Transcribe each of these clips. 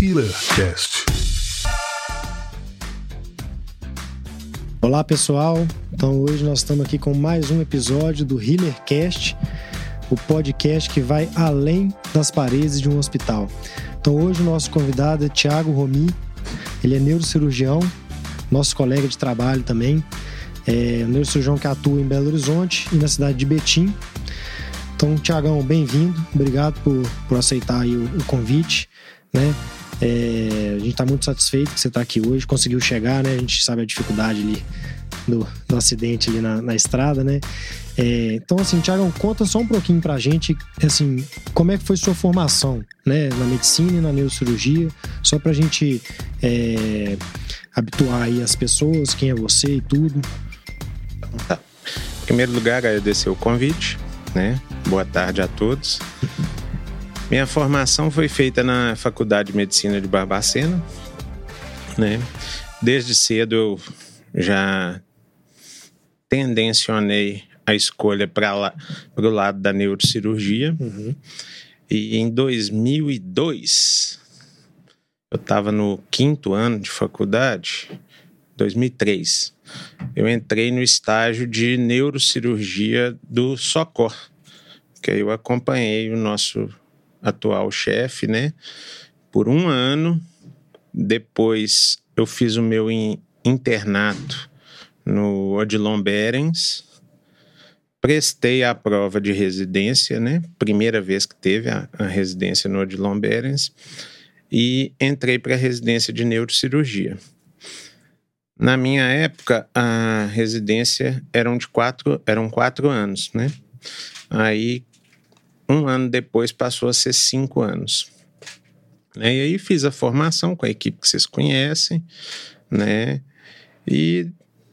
HealerCast. Olá pessoal, então hoje nós estamos aqui com mais um episódio do HealerCast, o podcast que vai além das paredes de um hospital. Então hoje o nosso convidado é Tiago Romi, ele é neurocirurgião, nosso colega de trabalho também, é um neurocirurgião que atua em Belo Horizonte e na cidade de Betim. Então, Tiagão, bem-vindo, obrigado por, por aceitar o, o convite, né? É, a gente está muito satisfeito que você está aqui hoje, conseguiu chegar, né? A gente sabe a dificuldade ali do, do acidente ali na, na estrada, né? É, então, assim, Tiago, conta só um pouquinho pra gente, assim, como é que foi sua formação, né? Na medicina e na neurocirurgia, só pra gente é, habituar aí as pessoas, quem é você e tudo. Tá. Em primeiro lugar, agradecer o convite, né? Boa tarde a todos. Minha formação foi feita na Faculdade de Medicina de Barbacena, né? Desde cedo eu já tendencionei a escolha para o lado da neurocirurgia. Uhum. E em 2002, eu estava no quinto ano de faculdade, 2003, eu entrei no estágio de neurocirurgia do SOCOR, que aí eu acompanhei o nosso atual chefe, né? Por um ano. Depois eu fiz o meu internato no Odilon Berens. Prestei a prova de residência, né? Primeira vez que teve a, a residência no Odilon Berens. E entrei para a residência de neurocirurgia. Na minha época, a residência eram de quatro, eram quatro anos, né? Aí um ano depois passou a ser cinco anos. Né? E aí fiz a formação com a equipe que vocês conhecem, né? E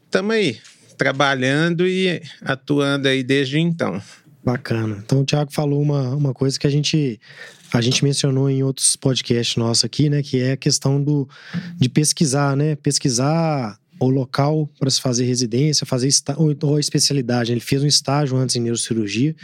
estamos aí, trabalhando e atuando aí desde então. Bacana. Então o Thiago falou uma, uma coisa que a gente a gente mencionou em outros podcasts nossos aqui, né? Que é a questão do, de pesquisar, né? Pesquisar o local para se fazer residência, fazer ou, ou especialidade. Ele fez um estágio antes em neurocirurgia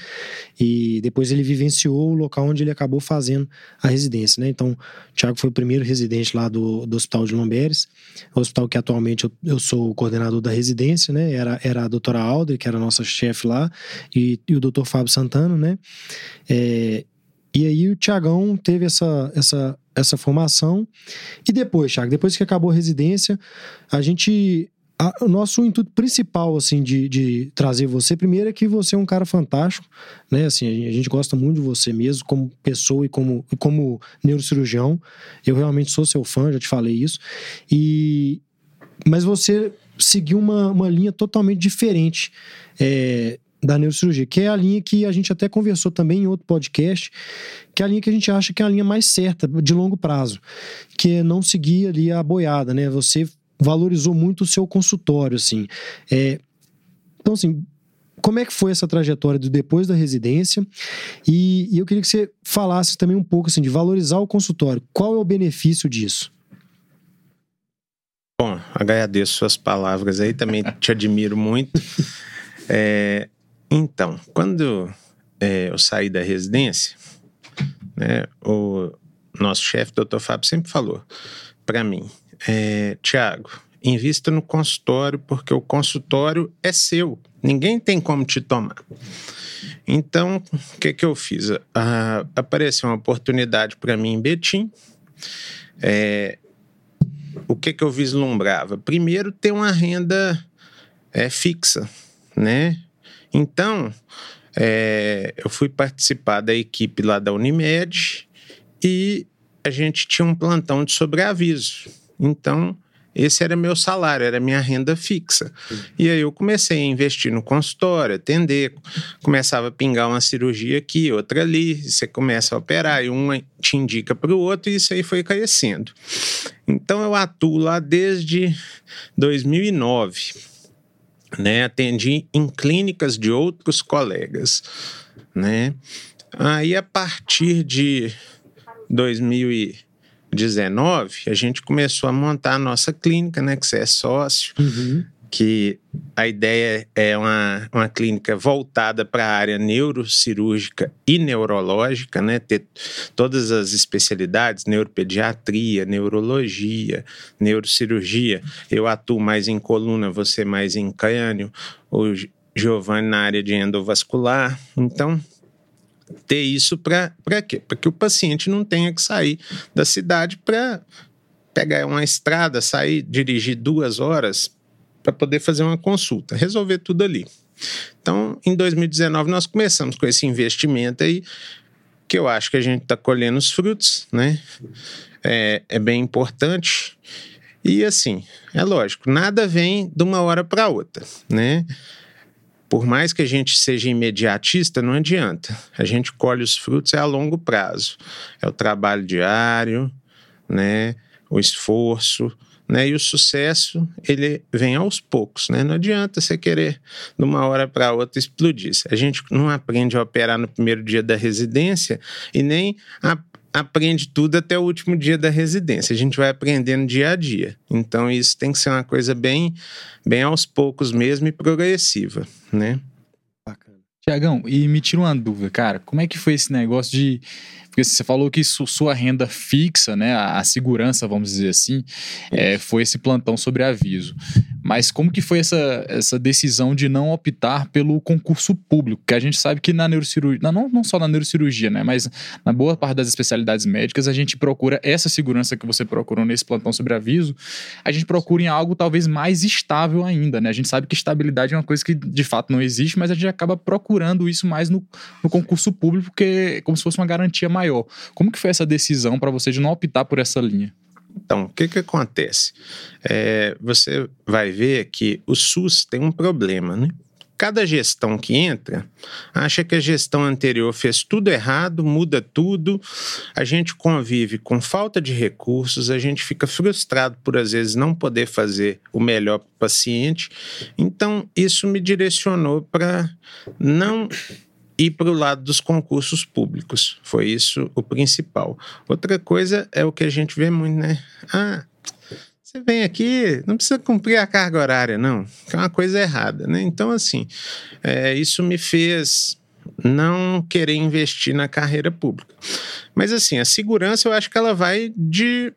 e depois ele vivenciou o local onde ele acabou fazendo a residência, né? Então, o Thiago foi o primeiro residente lá do, do Hospital de Lomberes, hospital que atualmente eu, eu sou coordenador da residência, né? Era, era a doutora Aldri, que era a nossa chefe lá, e, e o doutor Fábio Santana, né? É, e aí o Tiagão teve essa, essa, essa formação. E depois, Thiago, depois que acabou a residência, a gente. A, o nosso intuito principal, assim, de, de trazer você, primeiro é que você é um cara fantástico, né? Assim, a gente, gosta muito de você mesmo, como pessoa e como, e como neurocirurgião. Eu realmente sou seu fã, já te falei isso. E. Mas você seguiu uma, uma linha totalmente diferente. É, da neurocirurgia, que é a linha que a gente até conversou também em outro podcast, que é a linha que a gente acha que é a linha mais certa, de longo prazo, que é não seguir ali a boiada, né? Você valorizou muito o seu consultório, assim. É, então, assim, como é que foi essa trajetória do depois da residência? E, e, eu queria que você falasse também um pouco, assim, de valorizar o consultório. Qual é o benefício disso? Bom, agradeço suas palavras aí, também te admiro muito. É, então, quando é, eu saí da residência, né, o nosso chefe, doutor Fábio, sempre falou para mim: é, Tiago, invista no consultório, porque o consultório é seu, ninguém tem como te tomar. Então, o que, que eu fiz? Ah, apareceu uma oportunidade para mim em Betim. É, o que, que eu vislumbrava? Primeiro, ter uma renda é, fixa, né? Então, é, eu fui participar da equipe lá da Unimed e a gente tinha um plantão de sobreaviso. Então, esse era meu salário, era minha renda fixa. E aí eu comecei a investir no consultório, atender, começava a pingar uma cirurgia aqui, outra ali, você começa a operar, e uma te indica para o outro, e isso aí foi crescendo. Então eu atuo lá desde 2009 né? Atendi em clínicas de outros colegas, né? Aí a partir de 2019 a gente começou a montar a nossa clínica, né? Que você é sócio. Uhum. Que a ideia é uma, uma clínica voltada para a área neurocirúrgica e neurológica, né? Ter todas as especialidades, neuropediatria, neurologia, neurocirurgia. Eu atuo mais em coluna, você mais em crânio, o Giovanni na área de endovascular. Então, ter isso para quê? Para que o paciente não tenha que sair da cidade para pegar uma estrada, sair, dirigir duas horas para poder fazer uma consulta, resolver tudo ali. Então, em 2019, nós começamos com esse investimento aí, que eu acho que a gente está colhendo os frutos, né? É, é bem importante. E assim, é lógico, nada vem de uma hora para outra, né? Por mais que a gente seja imediatista, não adianta. A gente colhe os frutos é a longo prazo. É o trabalho diário, né? O esforço, né? E o sucesso, ele vem aos poucos, né? Não adianta você querer, de uma hora para outra, explodir. A gente não aprende a operar no primeiro dia da residência e nem a, aprende tudo até o último dia da residência. A gente vai aprendendo dia a dia. Então, isso tem que ser uma coisa bem, bem aos poucos mesmo e progressiva, né? Tiagão, e me tira uma dúvida, cara, como é que foi esse negócio de porque você falou que su, sua renda fixa, né, a, a segurança, vamos dizer assim, é, foi esse plantão sobre aviso. Mas como que foi essa, essa decisão de não optar pelo concurso público? Que a gente sabe que na neurocirurgia, não, não só na neurocirurgia, né, mas na boa parte das especialidades médicas, a gente procura essa segurança que você procurou nesse plantão sobre aviso, a gente procura em algo talvez mais estável ainda, né? A gente sabe que estabilidade é uma coisa que de fato não existe, mas a gente acaba procurando isso mais no, no concurso público, porque é como se fosse uma garantia maior. Como que foi essa decisão para você de não optar por essa linha? Então, o que, que acontece? É, você vai ver que o SUS tem um problema, né? Cada gestão que entra acha que a gestão anterior fez tudo errado, muda tudo, a gente convive com falta de recursos, a gente fica frustrado por às vezes não poder fazer o melhor para o paciente. Então, isso me direcionou para não e para o lado dos concursos públicos. Foi isso o principal. Outra coisa é o que a gente vê muito, né? Ah, você vem aqui, não precisa cumprir a carga horária, não, que é uma coisa errada, né? Então, assim, é, isso me fez não querer investir na carreira pública. Mas, assim, a segurança eu acho que ela vai de.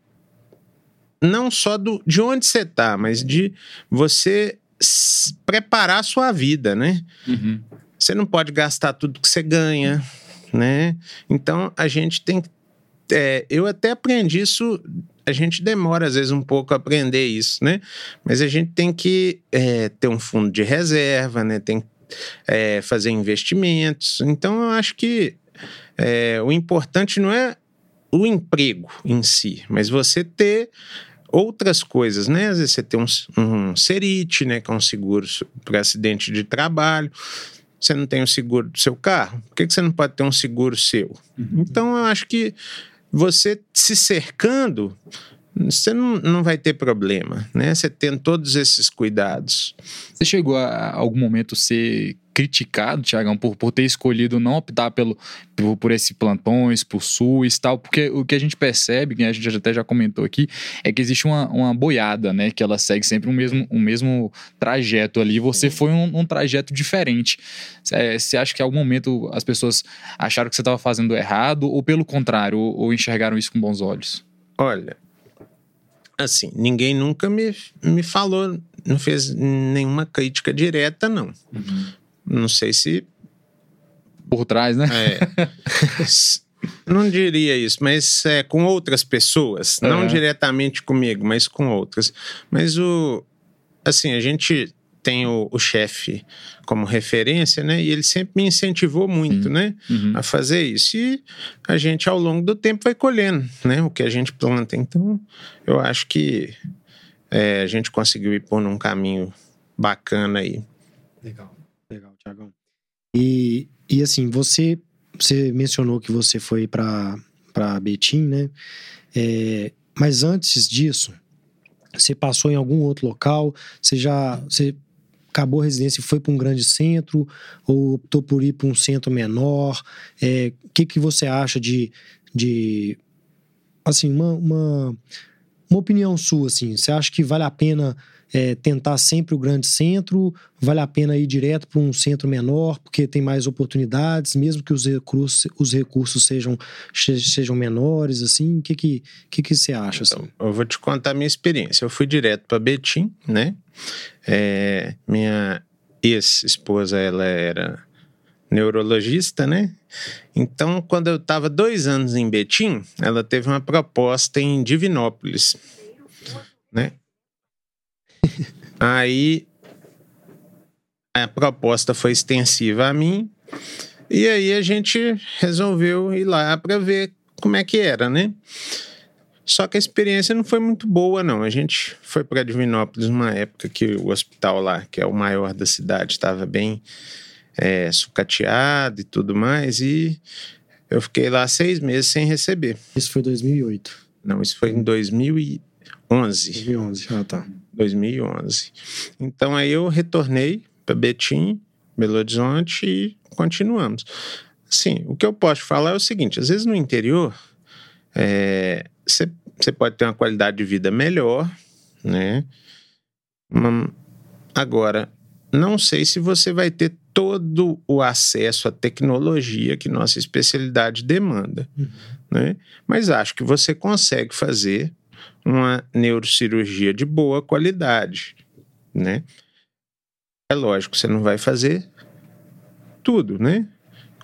Não só do, de onde você está, mas de você preparar a sua vida, né? Uhum. Você não pode gastar tudo que você ganha, né? Então a gente tem que. É, eu até aprendi isso a gente demora às vezes um pouco a aprender isso, né? Mas a gente tem que é, ter um fundo de reserva, né? Tem que é, fazer investimentos. Então eu acho que é, o importante não é o emprego em si, mas você ter outras coisas, né? Às vezes você tem um, um CERIT, né? Que é um seguro para acidente de trabalho você não tem o um seguro do seu carro? Por que, que você não pode ter um seguro seu? Uhum. Então, eu acho que você se cercando, você não, não vai ter problema, né? Você tendo todos esses cuidados. Você chegou a, a algum momento ser criticado, Tiagão, por, por ter escolhido não optar pelo, por, por esse plantões, por SUS e tal, porque o que a gente percebe, que a gente até já comentou aqui, é que existe uma, uma boiada, né? Que ela segue sempre o mesmo, o mesmo trajeto ali. Você foi um, um trajeto diferente. Você acha que em algum momento as pessoas acharam que você estava fazendo errado, ou pelo contrário, ou, ou enxergaram isso com bons olhos? Olha, assim, ninguém nunca me, me falou, não fez nenhuma crítica direta, não. Uhum. Não sei se. Por trás, né? É. não diria isso, mas é com outras pessoas. Não é. diretamente comigo, mas com outras. Mas o. Assim, a gente tem o, o chefe como referência, né? E ele sempre me incentivou muito, né? Uhum. A fazer isso. E a gente, ao longo do tempo, vai colhendo, né? O que a gente planta. Então, eu acho que é, a gente conseguiu ir por um caminho bacana aí. Legal. Legal, Tiagão. E, e assim, você, você mencionou que você foi para Betim, né? É, mas antes disso, você passou em algum outro local? Você já você acabou a residência e foi para um grande centro? Ou optou por ir para um centro menor? O é, que, que você acha de, de assim, uma, uma, uma opinião sua, assim? Você acha que vale a pena é, tentar sempre o grande centro? Vale a pena ir direto para um centro menor, porque tem mais oportunidades, mesmo que os recursos, os recursos sejam, sejam menores, assim? O que, que, que, que você acha? Assim? Então, eu vou te contar a minha experiência. Eu fui direto para Betim, né? É, minha ex-esposa, ela era neurologista, né? Então, quando eu estava dois anos em Betim, ela teve uma proposta em Divinópolis, né? Aí a proposta foi extensiva a mim e aí a gente resolveu ir lá para ver como é que era, né? Só que a experiência não foi muito boa, não. A gente foi para Divinópolis numa época que o hospital lá, que é o maior da cidade, estava bem é, sucateado e tudo mais, e eu fiquei lá seis meses sem receber. Isso foi 2008? Não, isso foi em 2011. 2011, ah tá. 2011. Então aí eu retornei para Betim, Belo Horizonte e continuamos. Sim, o que eu posso falar é o seguinte: às vezes no interior você é, pode ter uma qualidade de vida melhor, né? Agora, não sei se você vai ter todo o acesso à tecnologia que nossa especialidade demanda. Uhum. Né? Mas acho que você consegue fazer uma neurocirurgia de boa qualidade. Né? É lógico, você não vai fazer tudo, né?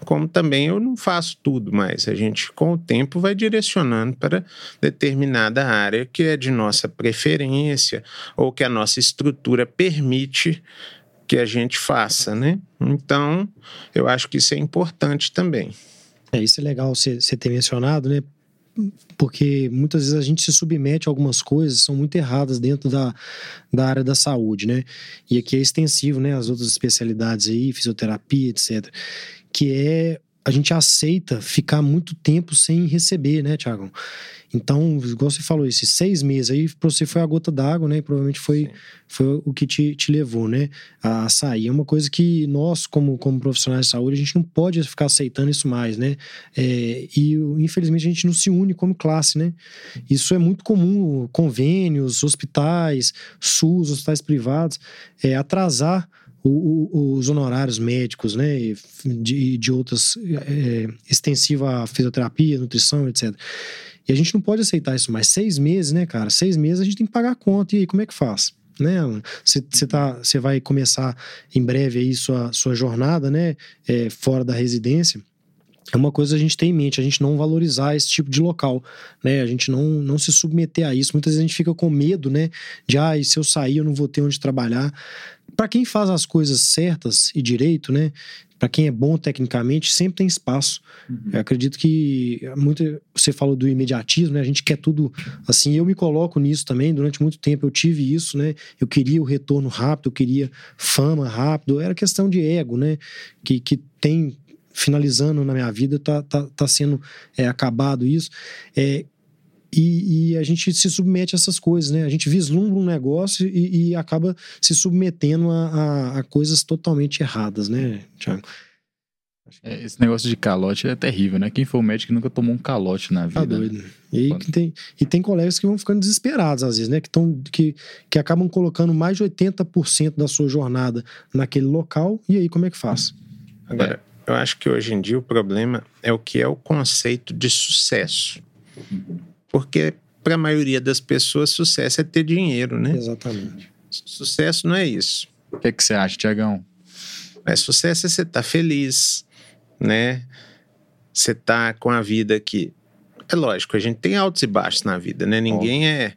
Como também eu não faço tudo mais. A gente, com o tempo, vai direcionando para determinada área que é de nossa preferência ou que a nossa estrutura permite que a gente faça, né? Então, eu acho que isso é importante também. É, isso é legal você ter mencionado, né? Porque muitas vezes a gente se submete a algumas coisas que são muito erradas dentro da, da área da saúde, né? E aqui é extensivo, né? As outras especialidades aí, fisioterapia, etc. Que é a gente aceita ficar muito tempo sem receber, né, Tiago? Então, igual você falou, esses seis meses aí para você foi a gota d'água, né? E provavelmente foi, foi o que te, te levou, né? A sair. É uma coisa que nós, como, como profissionais de saúde, a gente não pode ficar aceitando isso mais, né? É, e infelizmente a gente não se une como classe, né? Isso é muito comum, convênios, hospitais, SUS, hospitais privados, é, atrasar o, o, os honorários médicos, né, de, de outras, é, extensiva fisioterapia, nutrição, etc. E a gente não pode aceitar isso mais. Seis meses, né, cara? Seis meses a gente tem que pagar a conta. E aí, como é que faz? né? Você tá, você vai começar em breve aí sua, sua jornada, né? É, fora da residência. É uma coisa a gente tem em mente, a gente não valorizar esse tipo de local, né? A gente não, não se submeter a isso. Muitas vezes a gente fica com medo, né? De, ah, se eu sair eu não vou ter onde trabalhar. Para quem faz as coisas certas e direito, né? Para quem é bom tecnicamente, sempre tem espaço. Uhum. Eu acredito que muito você falou do imediatismo, né? A gente quer tudo assim. Eu me coloco nisso também. Durante muito tempo eu tive isso, né? Eu queria o retorno rápido, eu queria fama rápido. Era questão de ego, né? Que, que tem finalizando na minha vida, tá, tá, tá sendo é, acabado isso. É, e, e, a gente se submete a essas coisas, né? A gente vislumbra um negócio e, e acaba se submetendo a, a, a, coisas totalmente erradas, né, Thiago? É, esse negócio de calote é terrível, né? Quem foi o médico que nunca tomou um calote na vida. Tá doido. Né? E, tem, e tem colegas que vão ficando desesperados às vezes, né? Que, tão, que, que acabam colocando mais de 80% da sua jornada naquele local. E aí, como é que faz? Agora, eu acho que hoje em dia o problema é o que é o conceito de sucesso. Porque para a maioria das pessoas, sucesso é ter dinheiro, né? Exatamente. Sucesso não é isso. O que, é que você acha, Tiagão? É, sucesso é você estar tá feliz, né? Você tá com a vida que. É lógico, a gente tem altos e baixos na vida, né? Ninguém é,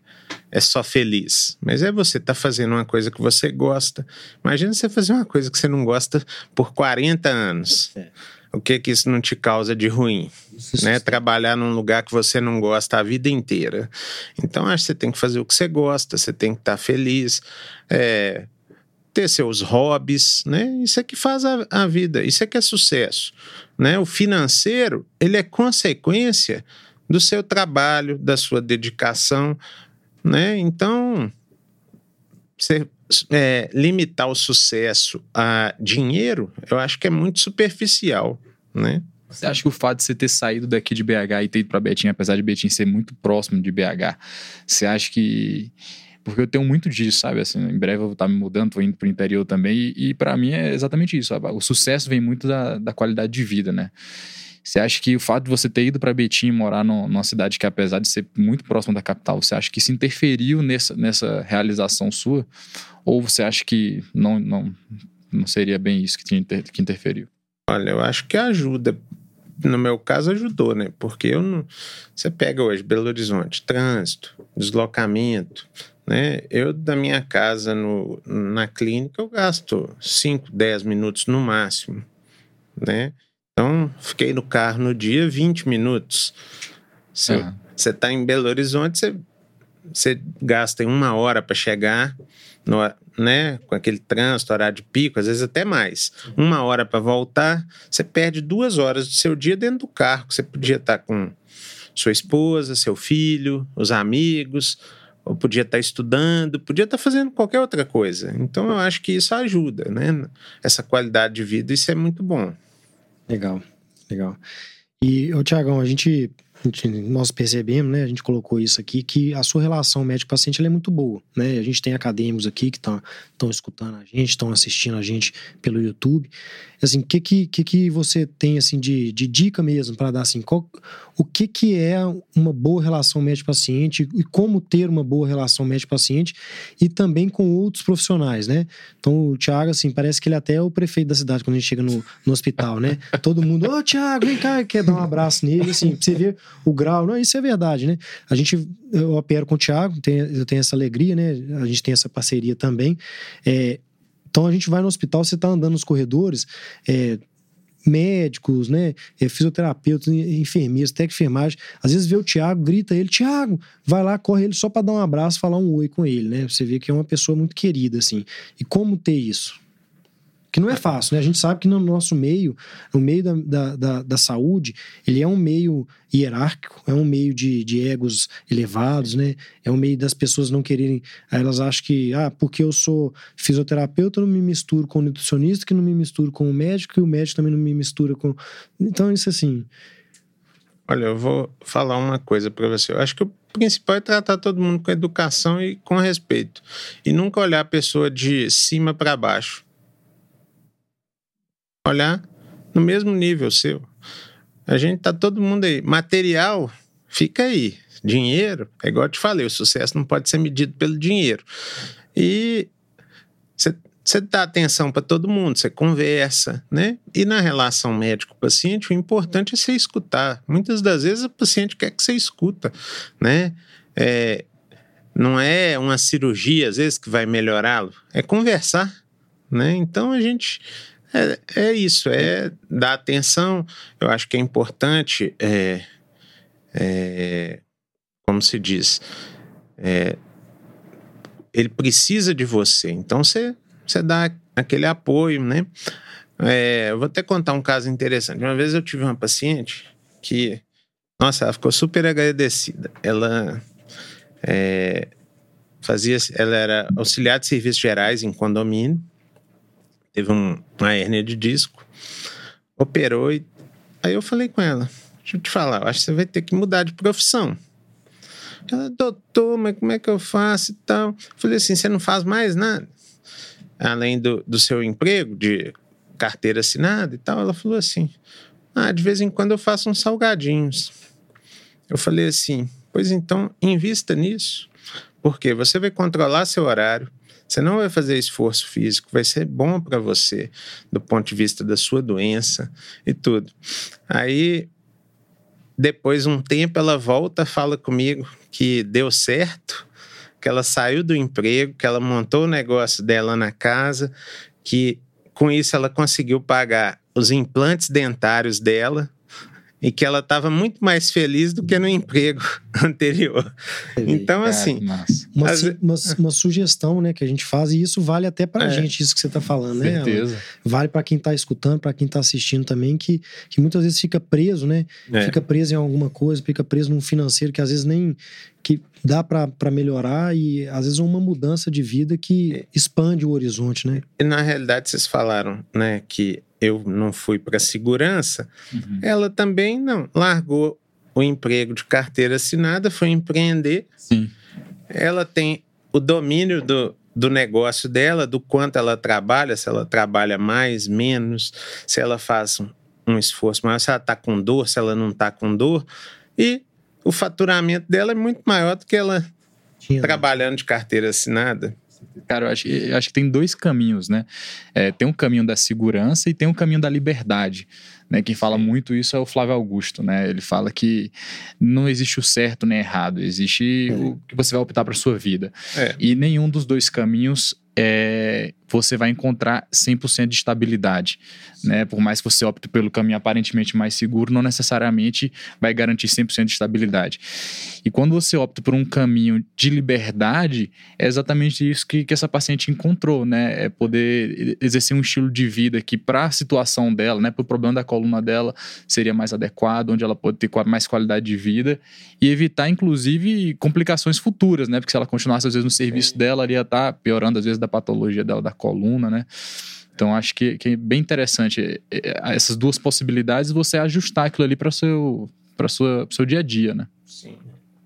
é só feliz. Mas é você estar tá fazendo uma coisa que você gosta. Imagina você fazer uma coisa que você não gosta por 40 anos. É o que que isso não te causa de ruim, né? Trabalhar num lugar que você não gosta a vida inteira. Então acho que você tem que fazer o que você gosta, você tem que estar tá feliz, é, ter seus hobbies, né? Isso é que faz a, a, vida, isso é que é sucesso, né? O financeiro ele é consequência do seu trabalho, da sua dedicação, né? Então você é, limitar o sucesso a dinheiro, eu acho que é muito superficial, né? Você acha que o fato de você ter saído daqui de BH e ter ido para Betim, apesar de Betim ser muito próximo de BH, você acha que Porque eu tenho muito disso, sabe? Assim, em breve eu vou estar me mudando, tô indo pro interior também. E, e para mim é exatamente isso. O sucesso vem muito da, da qualidade de vida, né? Você acha que o fato de você ter ido para Betim morar no, numa cidade que, apesar de ser muito próxima da capital, você acha que isso interferiu nessa, nessa realização sua? Ou você acha que não, não, não seria bem isso que, tinha, que interferiu? Olha, eu acho que ajuda. No meu caso, ajudou, né? Porque eu não. Você pega hoje Belo Horizonte, trânsito, deslocamento, né? Eu, da minha casa no, na clínica, eu gasto 5, 10 minutos no máximo, né? Então, fiquei no carro no dia 20 minutos. Você uhum. está em Belo Horizonte, você, você gasta uma hora para chegar, no, né, com aquele trânsito, horário de pico, às vezes até mais. Uma hora para voltar, você perde duas horas do seu dia dentro do carro, que você podia estar tá com sua esposa, seu filho, os amigos, ou podia estar tá estudando, podia estar tá fazendo qualquer outra coisa. Então, eu acho que isso ajuda, né? Essa qualidade de vida, isso é muito bom. Legal, legal. E, ô Tiagão, a gente nós percebemos, né, a gente colocou isso aqui, que a sua relação médico-paciente é muito boa, né? A gente tem acadêmicos aqui que estão escutando a gente, estão assistindo a gente pelo YouTube. Assim, o que, que, que, que você tem assim de, de dica mesmo para dar assim? Qual, o que, que é uma boa relação médico-paciente e como ter uma boa relação médico-paciente e também com outros profissionais, né? Então, o Thiago, assim, parece que ele até é o prefeito da cidade quando a gente chega no, no hospital, né? Todo mundo, ô, oh, Thiago, vem cá, quer dar um abraço nele, assim, você vê o grau. Não, isso é verdade, né? A gente, eu opero com o Thiago, tem, eu tenho essa alegria, né? A gente tem essa parceria também. É, então, a gente vai no hospital, você tá andando nos corredores, é, médicos, né, é, fisioterapeutas, enfermeiros, técnico enfermagem, às vezes vê o Thiago, grita ele, Thiago, vai lá, corre ele só para dar um abraço, falar um oi com ele, né? Você vê que é uma pessoa muito querida, assim. E como ter isso? Que não é fácil, né? A gente sabe que no nosso meio, no meio da, da, da, da saúde, ele é um meio hierárquico, é um meio de, de egos elevados, né? É um meio das pessoas não quererem. Elas acham que, ah, porque eu sou fisioterapeuta, eu não me misturo com o nutricionista, que não me misturo com o médico, e o médico também não me mistura com. Então, isso assim. Olha, eu vou falar uma coisa para você. Eu acho que o principal é tratar todo mundo com educação e com respeito. E nunca olhar a pessoa de cima para baixo olhar no mesmo nível seu. A gente tá todo mundo aí. Material, fica aí. Dinheiro, é igual eu te falei, o sucesso não pode ser medido pelo dinheiro. E você dá atenção para todo mundo, você conversa, né? E na relação médico-paciente, o importante é você escutar. Muitas das vezes o paciente quer que você escuta, né? É, não é uma cirurgia, às vezes, que vai melhorá-lo, é conversar, né? Então a gente é, é isso, é dar atenção. Eu acho que é importante, é, é, como se diz, é, ele precisa de você. Então você, você dá aquele apoio, né? É, eu vou até contar um caso interessante. Uma vez eu tive uma paciente que, nossa, ela ficou super agradecida. Ela é, fazia, ela era auxiliar de serviços gerais em condomínio teve um, uma hérnia de disco, operou e aí eu falei com ela, deixa eu te falar, eu acho que você vai ter que mudar de profissão. Ela, doutor, mas como é que eu faço e tal? Eu falei assim, você não faz mais nada? Além do, do seu emprego de carteira assinada e tal, ela falou assim, ah, de vez em quando eu faço uns salgadinhos. Eu falei assim, pois então invista nisso, porque você vai controlar seu horário, você não vai fazer esforço físico, vai ser bom para você do ponto de vista da sua doença e tudo. Aí, depois um tempo, ela volta, fala comigo que deu certo, que ela saiu do emprego, que ela montou o negócio dela na casa, que com isso ela conseguiu pagar os implantes dentários dela, e que ela estava muito mais feliz do que no emprego anterior. Então, assim. Uma, as... uma, uma, sugestão né, que a gente faz, e isso vale até para a é. gente, isso que você está falando, né? Certeza. Vale para quem está escutando, para quem está assistindo também, que, que muitas vezes fica preso, né? É. Fica preso em alguma coisa, fica preso num financeiro que às vezes nem. Que dá para melhorar e às vezes uma mudança de vida que expande o horizonte, né? E na realidade vocês falaram, né, que eu não fui para segurança, uhum. ela também não largou o emprego de carteira assinada, foi empreender. Sim. Ela tem o domínio do, do negócio dela, do quanto ela trabalha, se ela trabalha mais, menos, se ela faz um, um esforço maior, se ela está com dor, se ela não está com dor. E o faturamento dela é muito maior do que ela Tinha. trabalhando de carteira assinada. Cara, eu acho, eu acho que tem dois caminhos, né? É, tem um caminho da segurança e tem um caminho da liberdade. Né? Quem fala muito isso é o Flávio Augusto, né? Ele fala que não existe o certo nem errado, existe é. o que você vai optar para sua vida. É. E nenhum dos dois caminhos é, você vai encontrar 100% de estabilidade. Né? Por mais que você opte pelo caminho aparentemente mais seguro, não necessariamente vai garantir 100% de estabilidade. E quando você opta por um caminho de liberdade, é exatamente isso que, que essa paciente encontrou, né? É poder exercer um estilo de vida que, para a situação dela, né, para o problema da coluna dela, seria mais adequado, onde ela pode ter mais qualidade de vida e evitar, inclusive, complicações futuras, né? Porque se ela continuasse, às vezes, no serviço dela, ela ia estar tá piorando, às vezes, da patologia dela da coluna, né? Então acho que, que é bem interessante é, é, essas duas possibilidades você ajustar aquilo ali para seu para sua seu dia a dia, né? Sim.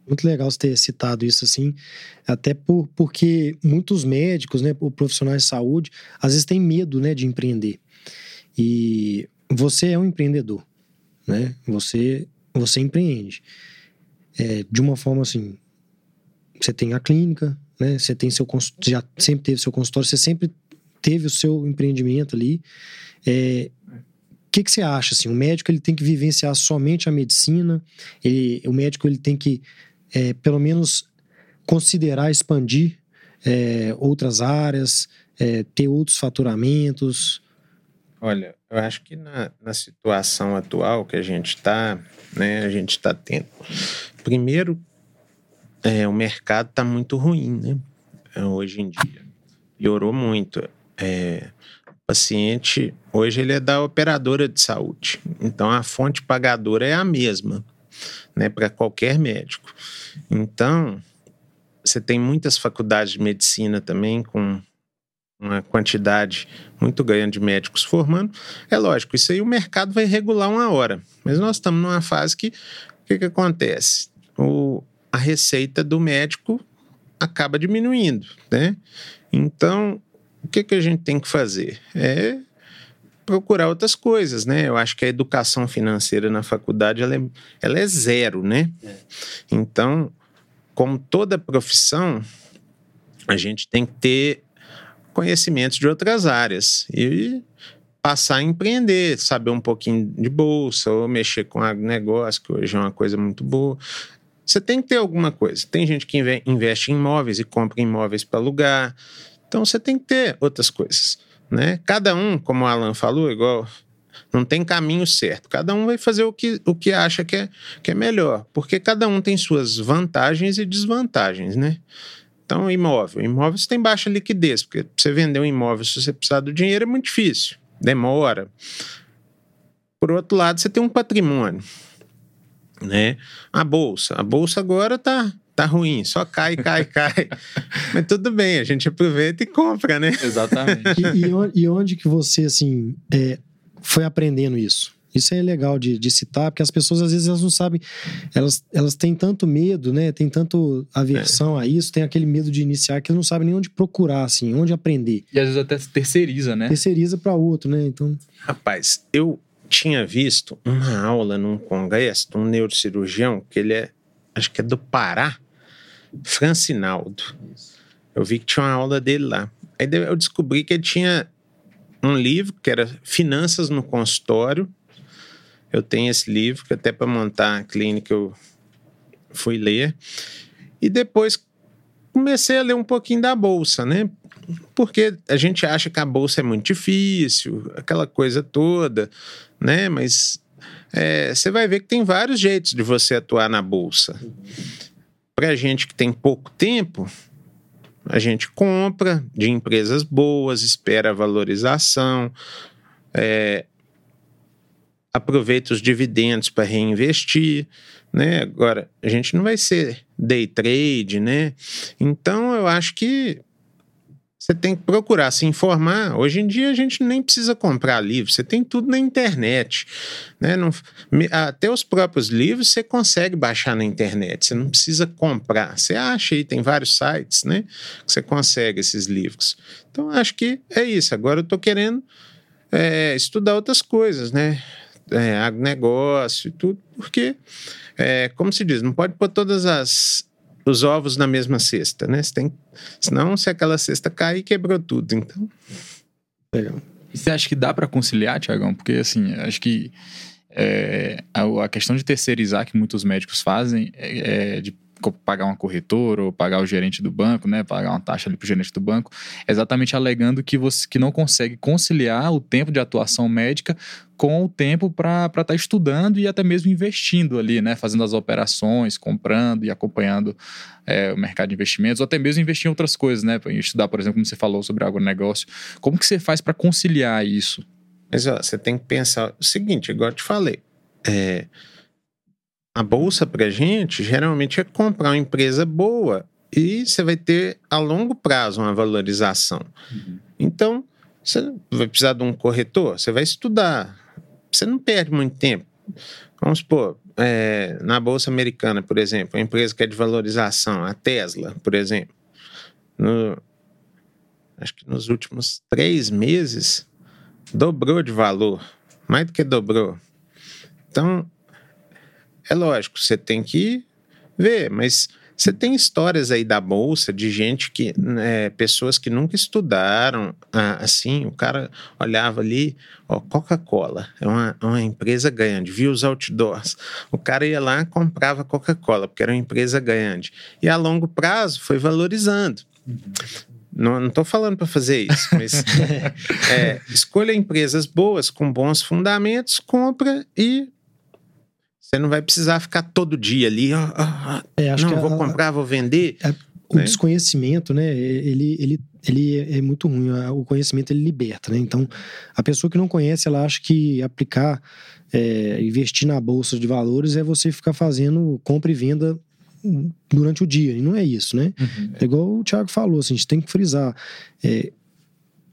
Muito legal você ter citado isso assim, até por, porque muitos médicos, né, ou profissionais de saúde, às vezes têm medo, né, de empreender. E você é um empreendedor, né? Você você empreende é, de uma forma assim. Você tem a clínica, né? Você tem seu já sempre teve seu consultório, você sempre teve o seu empreendimento ali. É, o que, que você acha assim? O médico ele tem que vivenciar somente a medicina. Ele, o médico ele tem que é, pelo menos considerar expandir é, outras áreas, é, ter outros faturamentos. Olha, eu acho que na, na situação atual que a gente está, né, a gente está tendo. Primeiro, é, o mercado está muito ruim, né? Hoje em dia. Piorou muito. É, o paciente, hoje ele é da operadora de saúde. Então a fonte pagadora é a mesma, né, para qualquer médico. Então, você tem muitas faculdades de medicina também com uma quantidade muito grande de médicos formando. É lógico, isso aí o mercado vai regular uma hora. Mas nós estamos numa fase que o que, que acontece? O, a receita do médico acaba diminuindo, né? Então, o que, que a gente tem que fazer? É procurar outras coisas, né? Eu acho que a educação financeira na faculdade ela é, ela é zero, né? É. Então, como toda profissão, a gente tem que ter conhecimentos de outras áreas e passar a empreender, saber um pouquinho de bolsa ou mexer com agronegócio, que hoje é uma coisa muito boa. Você tem que ter alguma coisa. Tem gente que investe em imóveis e compra imóveis para alugar. Então você tem que ter outras coisas, né? Cada um, como o Alan falou, igual não tem caminho certo. Cada um vai fazer o que, o que acha que é, que é melhor, porque cada um tem suas vantagens e desvantagens, né? Então, imóvel. Imóvel você tem baixa liquidez, porque você vender um imóvel se você precisar do dinheiro é muito difícil, demora. Por outro lado, você tem um patrimônio né? A bolsa, a bolsa agora tá tá ruim, só cai, cai, cai. Mas tudo bem, a gente aproveita e compra, né? Exatamente. e, e, onde, e, onde que você assim é, foi aprendendo isso? Isso é legal de, de, citar, porque as pessoas às vezes elas não sabem, elas, elas têm tanto medo, né? Tem tanto aversão é. a isso, tem aquele medo de iniciar que elas não sabem nem onde procurar, assim, onde aprender. E às vezes até terceiriza, né? Terceiriza para outro, né? Então. Rapaz, eu tinha visto uma aula num congresso de um neurocirurgião, que ele é, acho que é do Pará, Francinaldo. Eu vi que tinha uma aula dele lá. Aí eu descobri que ele tinha um livro que era Finanças no Consultório. Eu tenho esse livro, que até para montar a clínica eu fui ler. E depois comecei a ler um pouquinho da bolsa, né? Porque a gente acha que a bolsa é muito difícil, aquela coisa toda né? Mas é, você vai ver que tem vários jeitos de você atuar na bolsa. Para gente que tem pouco tempo, a gente compra de empresas boas, espera valorização, é, aproveita os dividendos para reinvestir, né? Agora, a gente não vai ser day trade, né? Então, eu acho que você tem que procurar se informar. Hoje em dia a gente nem precisa comprar livro, você tem tudo na internet. Né? Não, até os próprios livros você consegue baixar na internet, você não precisa comprar. Você acha aí, tem vários sites né, que você consegue esses livros. Então acho que é isso. Agora eu estou querendo é, estudar outras coisas, né? É, agronegócio e tudo, porque, é, como se diz, não pode pôr todas as os ovos na mesma cesta, né? Você tem, senão, se aquela cesta cair, quebrou tudo. Então. Legal. E você acha que dá para conciliar, Tiagão? Porque, assim, acho que é, a, a, questão de terceirizar que muitos médicos fazem é, é de pagar uma corretora ou pagar o gerente do banco, né, pagar uma taxa ali para o gerente do banco, exatamente alegando que você que não consegue conciliar o tempo de atuação médica com o tempo para estar tá estudando e até mesmo investindo ali, né, fazendo as operações, comprando e acompanhando é, o mercado de investimentos, ou até mesmo investir em outras coisas, né, estudar, por exemplo, como você falou sobre agronegócio. Como que você faz para conciliar isso? Mas ó, você tem que pensar o seguinte, igual eu te falei, é, a bolsa para gente geralmente é comprar uma empresa boa e você vai ter a longo prazo uma valorização. Uhum. Então, você vai precisar de um corretor, você vai estudar, você não perde muito tempo. Vamos supor, é, na Bolsa Americana, por exemplo, a empresa que é de valorização, a Tesla, por exemplo, no, acho que nos últimos três meses dobrou de valor, mais do que dobrou. Então, é lógico, você tem que ver, mas você tem histórias aí da bolsa de gente que, né, pessoas que nunca estudaram, ah, assim, o cara olhava ali, ó, Coca-Cola, é uma, uma empresa grande, viu os outdoors, o cara ia lá comprava Coca-Cola, porque era uma empresa grande, e a longo prazo foi valorizando. Não estou falando para fazer isso, mas é, escolha empresas boas, com bons fundamentos, compra e você não vai precisar ficar todo dia ali, ó, ó, é, não, vou a, comprar, vou vender. É, o né? desconhecimento, né, ele, ele, ele é muito ruim, o conhecimento ele liberta, né, então a pessoa que não conhece, ela acha que aplicar, é, investir na bolsa de valores é você ficar fazendo compra e venda durante o dia, e não é isso, né, uhum. é igual o Thiago falou, assim, a gente tem que frisar, é,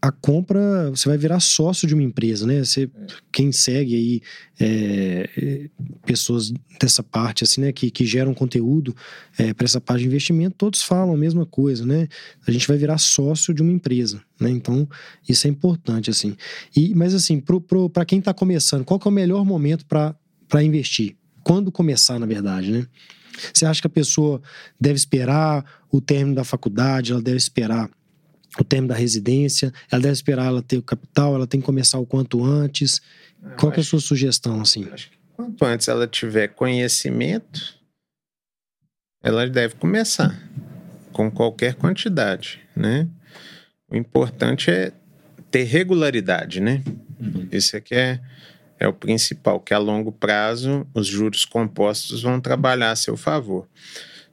a compra, você vai virar sócio de uma empresa, né? Você, quem segue aí é, pessoas dessa parte, assim, né? Que, que geram conteúdo é, para essa parte de investimento, todos falam a mesma coisa, né? A gente vai virar sócio de uma empresa, né? Então, isso é importante, assim. E, mas, assim, para quem está começando, qual que é o melhor momento para investir? Quando começar, na verdade, né? Você acha que a pessoa deve esperar o término da faculdade, ela deve esperar o termo da residência, ela deve esperar ela ter o capital, ela tem que começar o quanto antes. Eu Qual é a sua sugestão, assim? Acho que quanto antes ela tiver conhecimento, ela deve começar com qualquer quantidade, né? O importante é ter regularidade, né? Uhum. Isso aqui é, é o principal, que a longo prazo os juros compostos vão trabalhar a seu favor.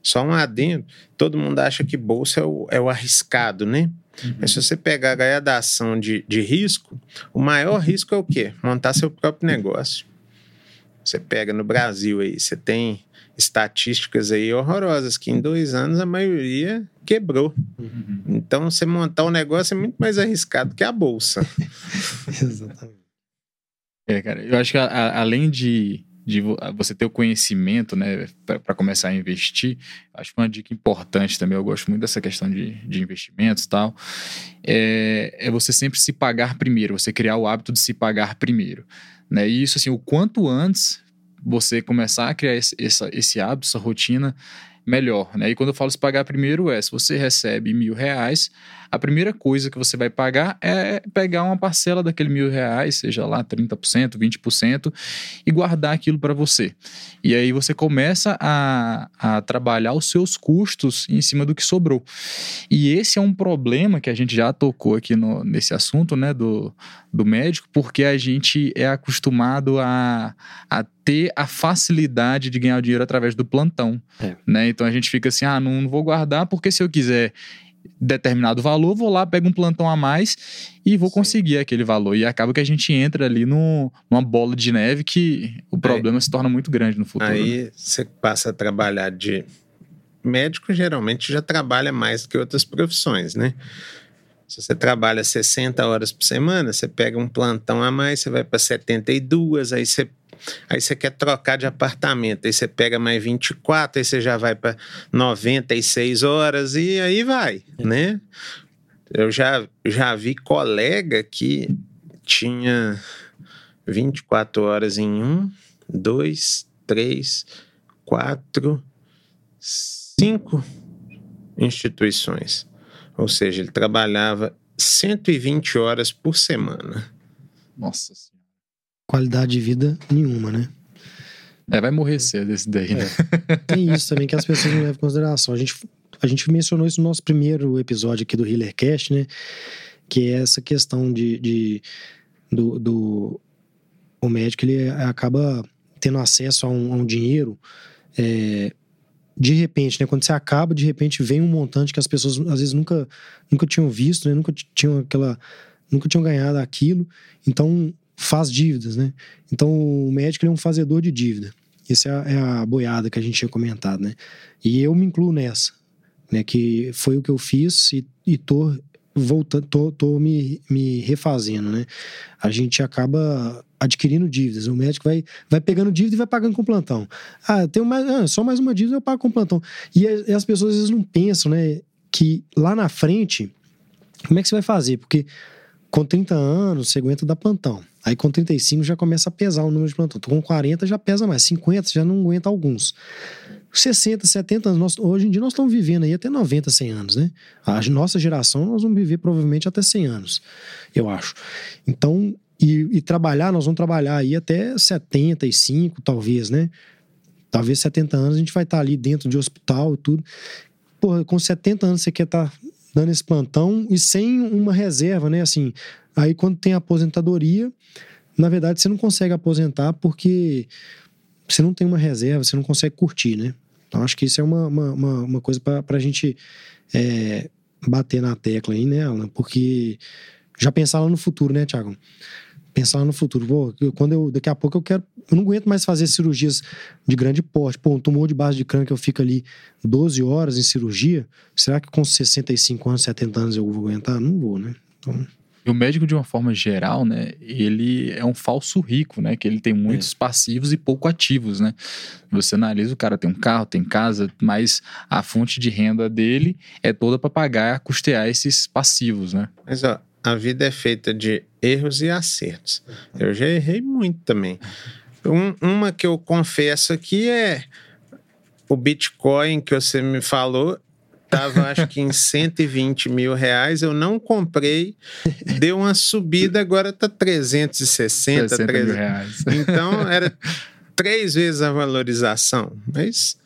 Só um adendo, todo mundo acha que bolsa é o, é o arriscado, né? Uhum. Mas se você pegar a gradação de, de risco, o maior risco é o quê? Montar seu próprio negócio. Você pega no Brasil aí, você tem estatísticas aí horrorosas, que em dois anos a maioria quebrou. Uhum. Então, você montar um negócio é muito mais arriscado que a bolsa. Exatamente. É, cara, eu acho que a, a, além de de você ter o conhecimento, né, para começar a investir. Acho que uma dica importante também, eu gosto muito dessa questão de, de investimentos e tal, é, é você sempre se pagar primeiro, você criar o hábito de se pagar primeiro. Né? E isso, assim, o quanto antes você começar a criar esse, esse hábito, essa rotina, melhor. Né? E quando eu falo se pagar primeiro, é se você recebe mil reais, a primeira coisa que você vai pagar é pegar uma parcela daquele mil reais, seja lá 30%, 20%, e guardar aquilo para você. E aí você começa a, a trabalhar os seus custos em cima do que sobrou. E esse é um problema que a gente já tocou aqui no, nesse assunto, né, do, do médico, porque a gente é acostumado a, a ter a facilidade de ganhar o dinheiro através do plantão, é. né? Então a gente fica assim, ah, não, não vou guardar porque se eu quiser determinado valor, vou lá, pego um plantão a mais e vou Sim. conseguir aquele valor. E acaba que a gente entra ali no, numa bola de neve que o problema se torna muito grande no futuro. Aí você passa a trabalhar de. Médico geralmente já trabalha mais do que outras profissões, né? Se você trabalha 60 horas por semana, você pega um plantão a mais, você vai para 72, aí você Aí você quer trocar de apartamento, aí você pega mais 24, aí você já vai para 96 horas e aí vai, é. né? Eu já, já vi colega que tinha 24 horas em um, dois, três, quatro, cinco instituições. Ou seja, ele trabalhava 120 horas por semana. Nossa Qualidade de vida nenhuma, né? É, vai morrer cedo esse daí, né? É. Tem isso também que as pessoas não levam em consideração. A gente, a gente mencionou isso no nosso primeiro episódio aqui do Healercast, né? Que é essa questão de, de do, do o médico ele acaba tendo acesso a um, a um dinheiro é, de repente, né? Quando você acaba, de repente vem um montante que as pessoas às vezes nunca, nunca tinham visto, né? Nunca tinham aquela, nunca tinham ganhado aquilo. Então faz dívidas, né? Então o médico é um fazedor de dívida. Essa é a, é a boiada que a gente tinha comentado, né? E eu me incluo nessa, né? Que foi o que eu fiz e, e tô voltando, tô, tô me, me refazendo, né? A gente acaba adquirindo dívidas. O médico vai, vai pegando dívida e vai pagando com plantão. Ah, tenho mais, ah, só mais uma dívida eu pago com plantão. E, e as pessoas às vezes não pensam, né? Que lá na frente, como é que você vai fazer? Porque com 30 anos você aguenta dar plantão. Aí com 35 já começa a pesar o número de plantão. Com 40 já pesa mais. 50 já não aguenta alguns. 60, 70 anos, nós, hoje em dia nós estamos vivendo aí até 90, 100 anos, né? A nossa geração nós vamos viver provavelmente até 100 anos, eu acho. Então, e, e trabalhar, nós vamos trabalhar aí até 75, talvez, né? Talvez 70 anos a gente vai estar ali dentro de hospital e tudo. Porra, com 70 anos você quer estar dando esse plantão e sem uma reserva, né? Assim, aí quando tem aposentadoria, na verdade você não consegue aposentar porque você não tem uma reserva, você não consegue curtir, né? Então acho que isso é uma, uma, uma, uma coisa para a gente é, bater na tecla aí, né, Alan? Porque já pensar lá no futuro, né, Thiago? Pensar lá no futuro. Pô, quando eu, daqui a pouco eu quero. Eu não aguento mais fazer cirurgias de grande porte. Pô, um tumor de base de crânio que eu fico ali 12 horas em cirurgia. Será que com 65 anos, 70 anos eu vou aguentar? Não vou, né? Então. E o médico, de uma forma geral, né, ele é um falso rico, né? Que ele tem muitos é. passivos e pouco ativos, né? Você analisa, o cara tem um carro, tem casa, mas a fonte de renda dele é toda para pagar, custear esses passivos, né? Mas, ó, a vida é feita de erros e acertos. Eu já errei muito também. Um, uma que eu confesso aqui é o Bitcoin que você me falou Tava, acho que em 120 mil reais. Eu não comprei. Deu uma subida, agora tá 360, 300 mil reais. Então, era três vezes a valorização. Mas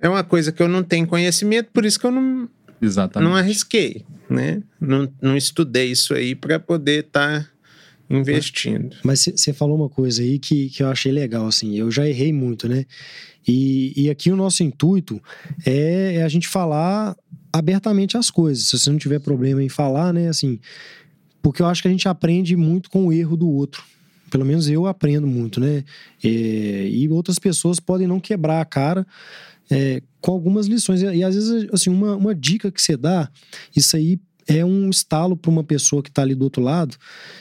é uma coisa que eu não tenho conhecimento, por isso que eu não, Exatamente. não arrisquei, né? Não, não estudei isso aí para poder estar... Tá investindo. Mas você falou uma coisa aí que, que eu achei legal, assim, eu já errei muito, né? E, e aqui o nosso intuito é, é a gente falar abertamente as coisas. Se você não tiver problema em falar, né, assim, porque eu acho que a gente aprende muito com o erro do outro. Pelo menos eu aprendo muito, né? É, e outras pessoas podem não quebrar a cara é, com algumas lições. E, às vezes, assim, uma, uma dica que você dá, isso aí é um estalo para uma pessoa que está ali do outro lado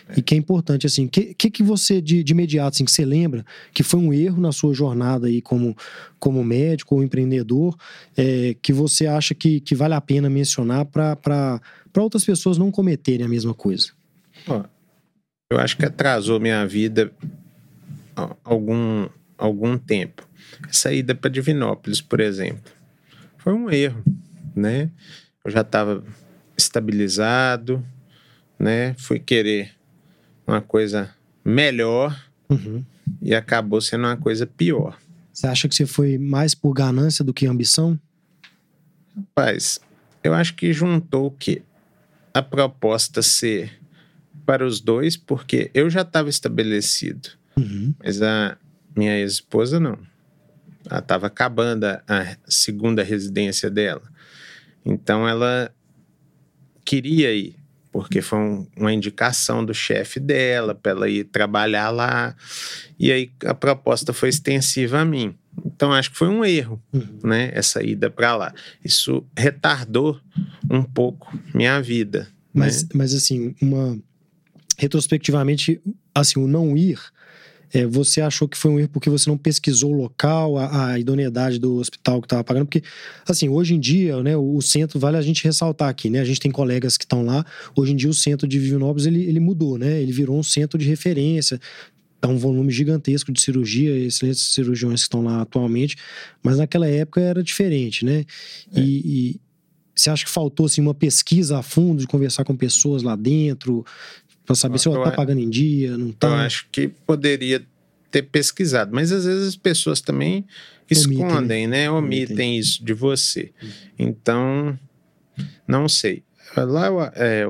é. e que é importante assim. O que, que, que você de, de imediato assim que você lembra que foi um erro na sua jornada aí como como médico ou empreendedor é, que você acha que, que vale a pena mencionar para para outras pessoas não cometerem a mesma coisa? eu acho que atrasou minha vida algum algum tempo. Essa ida para Divinópolis, por exemplo, foi um erro, né? Eu já estava estabilizado, né? Fui querer uma coisa melhor uhum. e acabou sendo uma coisa pior. Você acha que você foi mais por ganância do que ambição? Rapaz, eu acho que juntou o quê? A proposta ser para os dois, porque eu já estava estabelecido, uhum. mas a minha ex-esposa não. Ela estava acabando a segunda residência dela. Então ela queria ir, porque foi um, uma indicação do chefe dela para ela ir trabalhar lá. E aí a proposta foi extensiva a mim. Então acho que foi um erro, uhum. né, essa ida para lá. Isso retardou um pouco minha vida, Mas, mas assim, uma retrospectivamente, assim, o não ir, é, você achou que foi um erro porque você não pesquisou o local, a, a idoneidade do hospital que estava pagando? Porque, assim, hoje em dia, né, o, o, centro, vale a gente ressaltar aqui, né? A gente tem colegas que estão lá. Hoje em dia, o centro de Vivinópolis, ele, ele mudou, né? Ele virou um centro de referência. É um volume gigantesco de cirurgia, excelentes cirurgiões que estão lá atualmente, mas naquela época era diferente, né? É. E, e você acha que faltou assim, uma pesquisa a fundo, de conversar com pessoas lá dentro, para saber se ela está pagando em dia, não está? Eu acho que poderia ter pesquisado, mas às vezes as pessoas também escondem, né? né? Omitem, Omitem isso de você. Então, não sei. Lá é,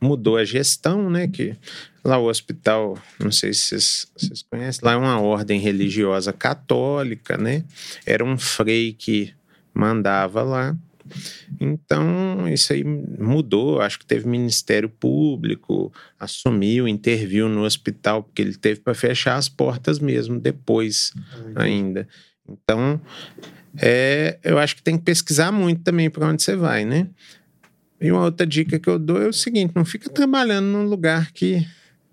mudou a gestão, né? Que lá o hospital, não sei se vocês, vocês conhecem, lá é uma ordem religiosa católica, né? Era um frei que mandava lá. Então, isso aí mudou. Acho que teve Ministério Público, assumiu, interviu no hospital, porque ele teve para fechar as portas mesmo depois ainda. Então, é, eu acho que tem que pesquisar muito também para onde você vai, né? E uma outra dica que eu dou é o seguinte: não fica trabalhando num lugar que,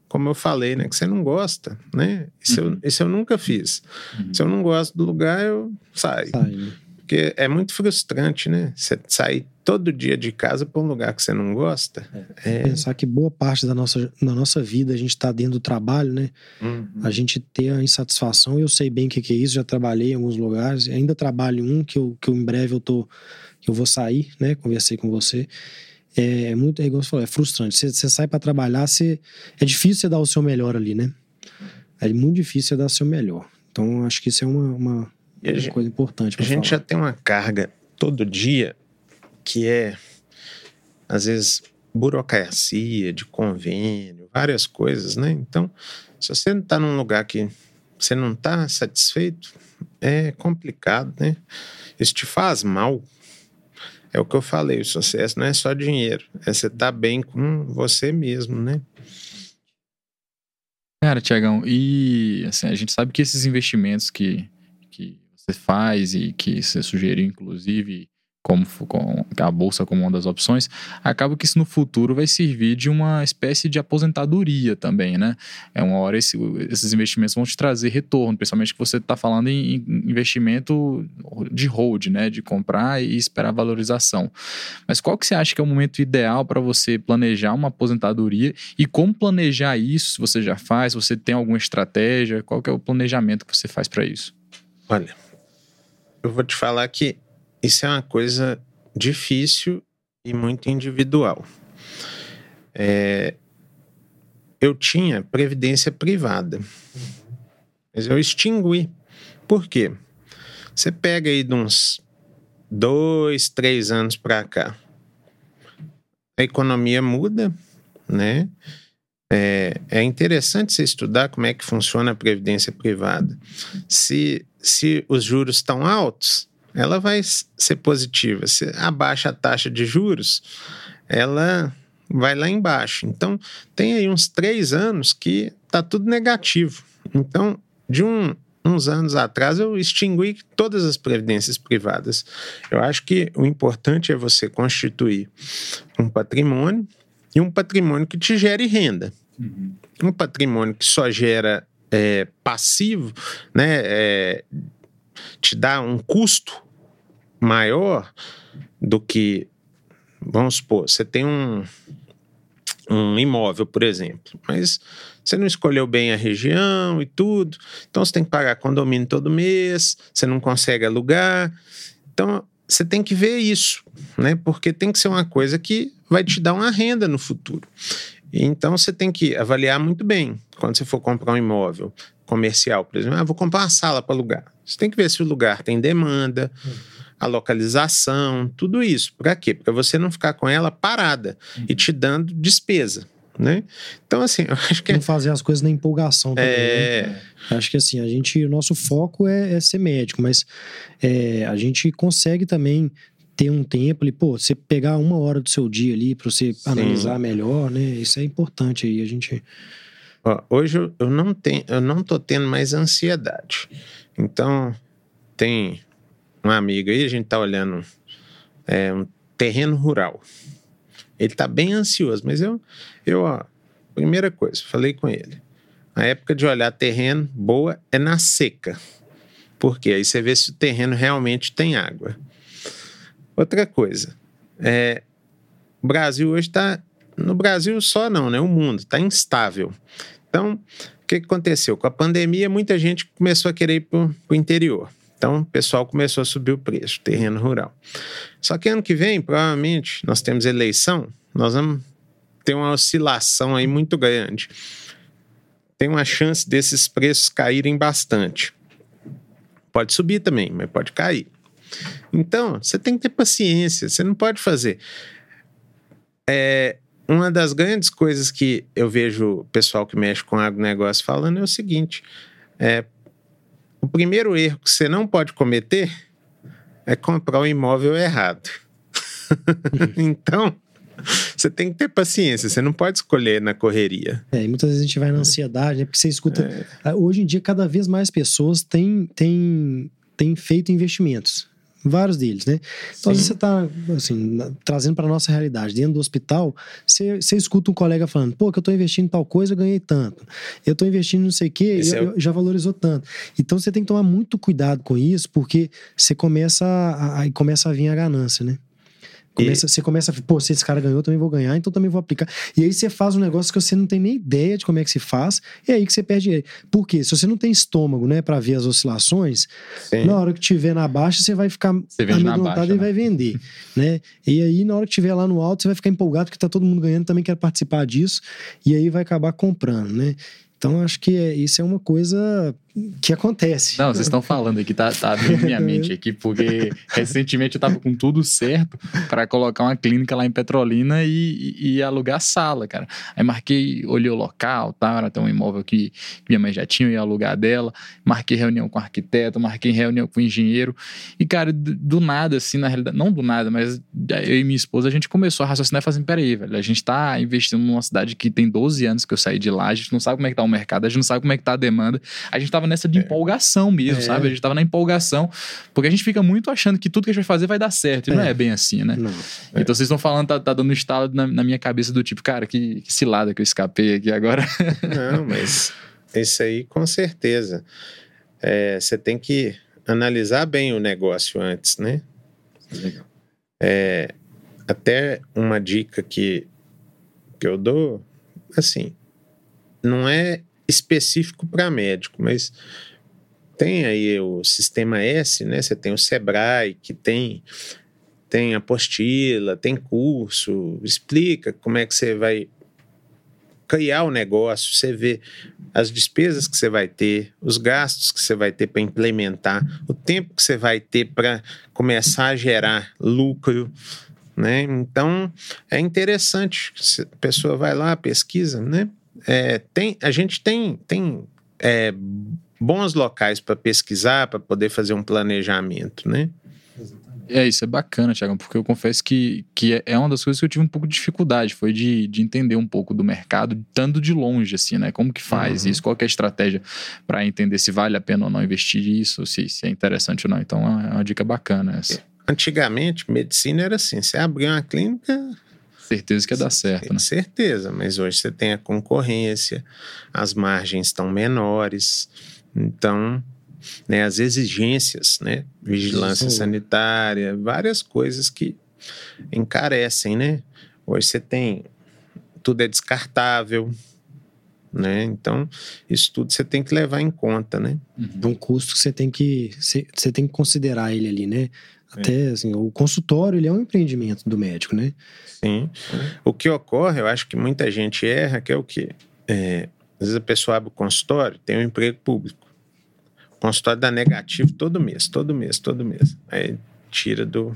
como eu falei, né, que você não gosta, né? Isso, uhum. eu, isso eu nunca fiz. Uhum. Se eu não gosto do lugar, eu saio. Sai? Porque é muito frustrante, né? Você sair todo dia de casa para um lugar que você não gosta. É. é... Pensar que boa parte da nossa, da nossa vida a gente está dentro do trabalho, né? Uhum. A gente ter a insatisfação. Eu sei bem o que, que é isso, já trabalhei em alguns lugares, ainda trabalho em um que eu, que eu, em breve eu tô. que eu vou sair, né? Conversei com você. É, é muito, é igual você falou, é frustrante. Você, você sai para trabalhar, você, é difícil você dar o seu melhor ali, né? É muito difícil você dar o seu melhor. Então, acho que isso é uma, uma é uma coisa importante. A gente falar. já tem uma carga todo dia que é, às vezes, burocracia, de convênio, várias coisas, né? Então, se você não está num lugar que você não está satisfeito, é complicado, né? Isso te faz mal. É o que eu falei, o sucesso não é só dinheiro, é você estar tá bem com você mesmo, né? Cara, Tiagão, e assim, a gente sabe que esses investimentos que, que faz e que você sugeriu, inclusive, como com a bolsa como uma das opções, acaba que isso no futuro vai servir de uma espécie de aposentadoria também, né? É uma hora esse, esses investimentos vão te trazer retorno, principalmente que você está falando em, investimento de hold, né? De comprar e esperar valorização. Mas qual que você acha que é o momento ideal para você planejar uma aposentadoria e como planejar isso? Se você já faz, se você tem alguma estratégia, qual que é o planejamento que você faz para isso? Olha, eu vou te falar que isso é uma coisa difícil e muito individual. É, eu tinha previdência privada, mas eu extingui. Por quê? Você pega aí de uns dois, três anos para cá, a economia muda, né? É, é, interessante você estudar como é que funciona a previdência privada. Se, se os juros estão altos, ela vai ser positiva. Se abaixa a taxa de juros, ela vai lá embaixo. Então, tem aí uns três anos que está tudo negativo. Então, de um, uns anos atrás, eu extingui todas as previdências privadas. Eu acho que o importante é você constituir um patrimônio e um patrimônio que te gere renda. Uhum. Um patrimônio que só gera é, passivo, né, é, te dá um custo maior do que, vamos supor, você tem um, um imóvel, por exemplo, mas você não escolheu bem a região e tudo, então você tem que pagar condomínio todo mês, você não consegue alugar, então você tem que ver isso, né? Porque tem que ser uma coisa que vai te dar uma renda no futuro. Então você tem que avaliar muito bem quando você for comprar um imóvel comercial, por exemplo. Ah, vou comprar uma sala para alugar. Você tem que ver se o lugar tem demanda, a localização, tudo isso. Para quê? Para você não ficar com ela parada e te dando despesa. Né? Então, assim, eu acho que. Não fazer as coisas na empolgação também. É... Né? Acho que assim, a gente, o nosso foco é, é ser médico, mas é, a gente consegue também ter um tempo ali, pô, você pegar uma hora do seu dia ali para você Sim. analisar melhor, né? Isso é importante aí, a gente. Ó, hoje eu não tenho, eu não tô tendo mais ansiedade. Então, tem uma amiga aí, a gente tá olhando é, um terreno rural. Ele tá bem ansioso, mas eu, eu, ó, primeira coisa, falei com ele. A época de olhar terreno boa é na seca. Porque aí você vê se o terreno realmente tem água. Outra coisa, é, o Brasil hoje está. No Brasil só não, né? O mundo está instável. Então, o que, aconteceu? Com a pandemia, muita gente começou a querer ir para o interior. Então, o pessoal começou a subir o preço, terreno rural. Só que ano que vem, provavelmente, nós temos eleição, nós vamos ter uma oscilação aí muito grande. Tem uma chance desses preços caírem bastante. Pode subir também, mas pode cair. Então, você tem que ter paciência, você não pode fazer. É, uma das grandes coisas que eu vejo o pessoal que mexe com agronegócio falando é o seguinte: é, o primeiro erro que você não pode cometer é comprar o um imóvel errado. então, você tem que ter paciência, você não pode escolher na correria. É, e muitas vezes a gente vai na ansiedade, né? Porque você escuta. É. Ah, hoje em dia, cada vez mais pessoas têm, têm, têm feito investimentos vários deles, né? Então, às vezes você está assim, trazendo para nossa realidade. Dentro do hospital, você, você escuta um colega falando, pô, que eu estou investindo em tal coisa, eu ganhei tanto. Eu estou investindo em não sei o quê, eu, é o... já valorizou tanto. Então, você tem que tomar muito cuidado com isso, porque você começa a, a, começa a vir a ganância, né? Começa, e... Você começa a, pô, se esse cara ganhou, eu também vou ganhar, então também vou aplicar. E aí você faz um negócio que você não tem nem ideia de como é que se faz, e é aí que você perde dinheiro. Por quê? Se você não tem estômago, né, para ver as oscilações, Sim. na hora que tiver na baixa, você vai ficar amedrontado e né? vai vender, né? E aí, na hora que tiver lá no alto, você vai ficar empolgado porque tá todo mundo ganhando, também quer participar disso, e aí vai acabar comprando, né? Então, acho que é, isso é uma coisa que acontece. Não, vocês estão falando aqui, tá, tá abrindo minha mente aqui, porque recentemente eu tava com tudo certo para colocar uma clínica lá em Petrolina e, e, alugar sala, cara. Aí marquei, olhei o local, tá? Era até um imóvel que minha mãe já tinha, eu ia alugar dela. Marquei reunião com o arquiteto, marquei reunião com o engenheiro. E, cara, do nada, assim, na realidade, não do nada, mas eu e minha esposa, a gente começou a raciocinar e fazer, peraí, velho, a gente tá investindo numa cidade que tem 12 anos que eu saí de lá, a gente não sabe como é que tá o mercado, a gente não sabe como é que tá a demanda. A gente tava nessa de é. empolgação mesmo, é. sabe? A gente tava na empolgação, porque a gente fica muito achando que tudo que a gente vai fazer vai dar certo, e é. não é bem assim, né? Não. Então vocês estão falando, tá, tá dando um estalo na, na, minha cabeça do tipo, cara, que, que cilada que eu escapei aqui agora. Não, mas isso aí com certeza. É, você tem que analisar bem o negócio antes, né? Legal. É, até uma dica que, que eu dou, assim, não é específico para médico, mas tem aí o sistema S, né? Você tem o Sebrae, que tem tem apostila, tem curso, explica como é que você vai criar o negócio, você vê as despesas que você vai ter, os gastos que você vai ter para implementar, o tempo que você vai ter para começar a gerar lucro, né? Então é interessante, a pessoa vai lá, pesquisa, né? É, tem, a gente tem, tem é, bons locais para pesquisar, para poder fazer um planejamento, né? É, isso é bacana, Thiago, porque eu confesso que, que é, é uma das coisas que eu tive um pouco de dificuldade, foi de, de entender um pouco do mercado, estando de longe, assim, né? Como que faz uhum. isso, qual é a estratégia para entender se vale a pena ou não investir nisso, se, se é interessante ou não. Então é uma dica bacana essa. Antigamente, medicina era assim, você abria uma clínica, certeza que ia dar certo, né? Certeza, mas hoje você tem a concorrência, as margens estão menores, então, né, as exigências, né, vigilância sanitária, várias coisas que encarecem, né? Hoje você tem tudo é descartável, né? Então, isso tudo você tem que levar em conta, né? É um custo que você tem que você tem que considerar ele ali, né? Até é. assim, o consultório ele é um empreendimento do médico, né? Sim. O que ocorre, eu acho que muita gente erra, que é o quê? É, às vezes a pessoa abre o consultório, tem um emprego público. O consultório dá negativo todo mês, todo mês, todo mês. Aí tira do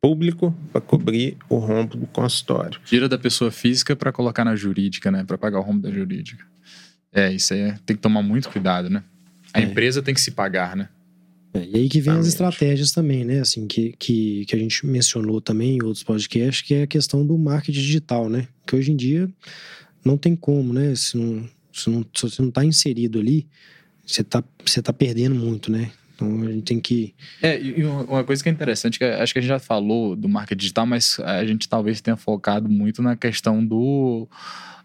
público para cobrir o rombo do consultório. Tira da pessoa física para colocar na jurídica, né? Para pagar o rombo da jurídica. É, isso aí é, tem que tomar muito cuidado, né? A é. empresa tem que se pagar, né? É, e aí que vem as estratégias também, né? Assim, que, que, que a gente mencionou também em outros podcasts, que é a questão do marketing digital, né? Que hoje em dia não tem como, né? Se, não, se, não, se você não está inserido ali, você está você tá perdendo muito, né? Então a gente tem que. É, e uma coisa que é interessante, que acho que a gente já falou do marketing digital, mas a gente talvez tenha focado muito na questão do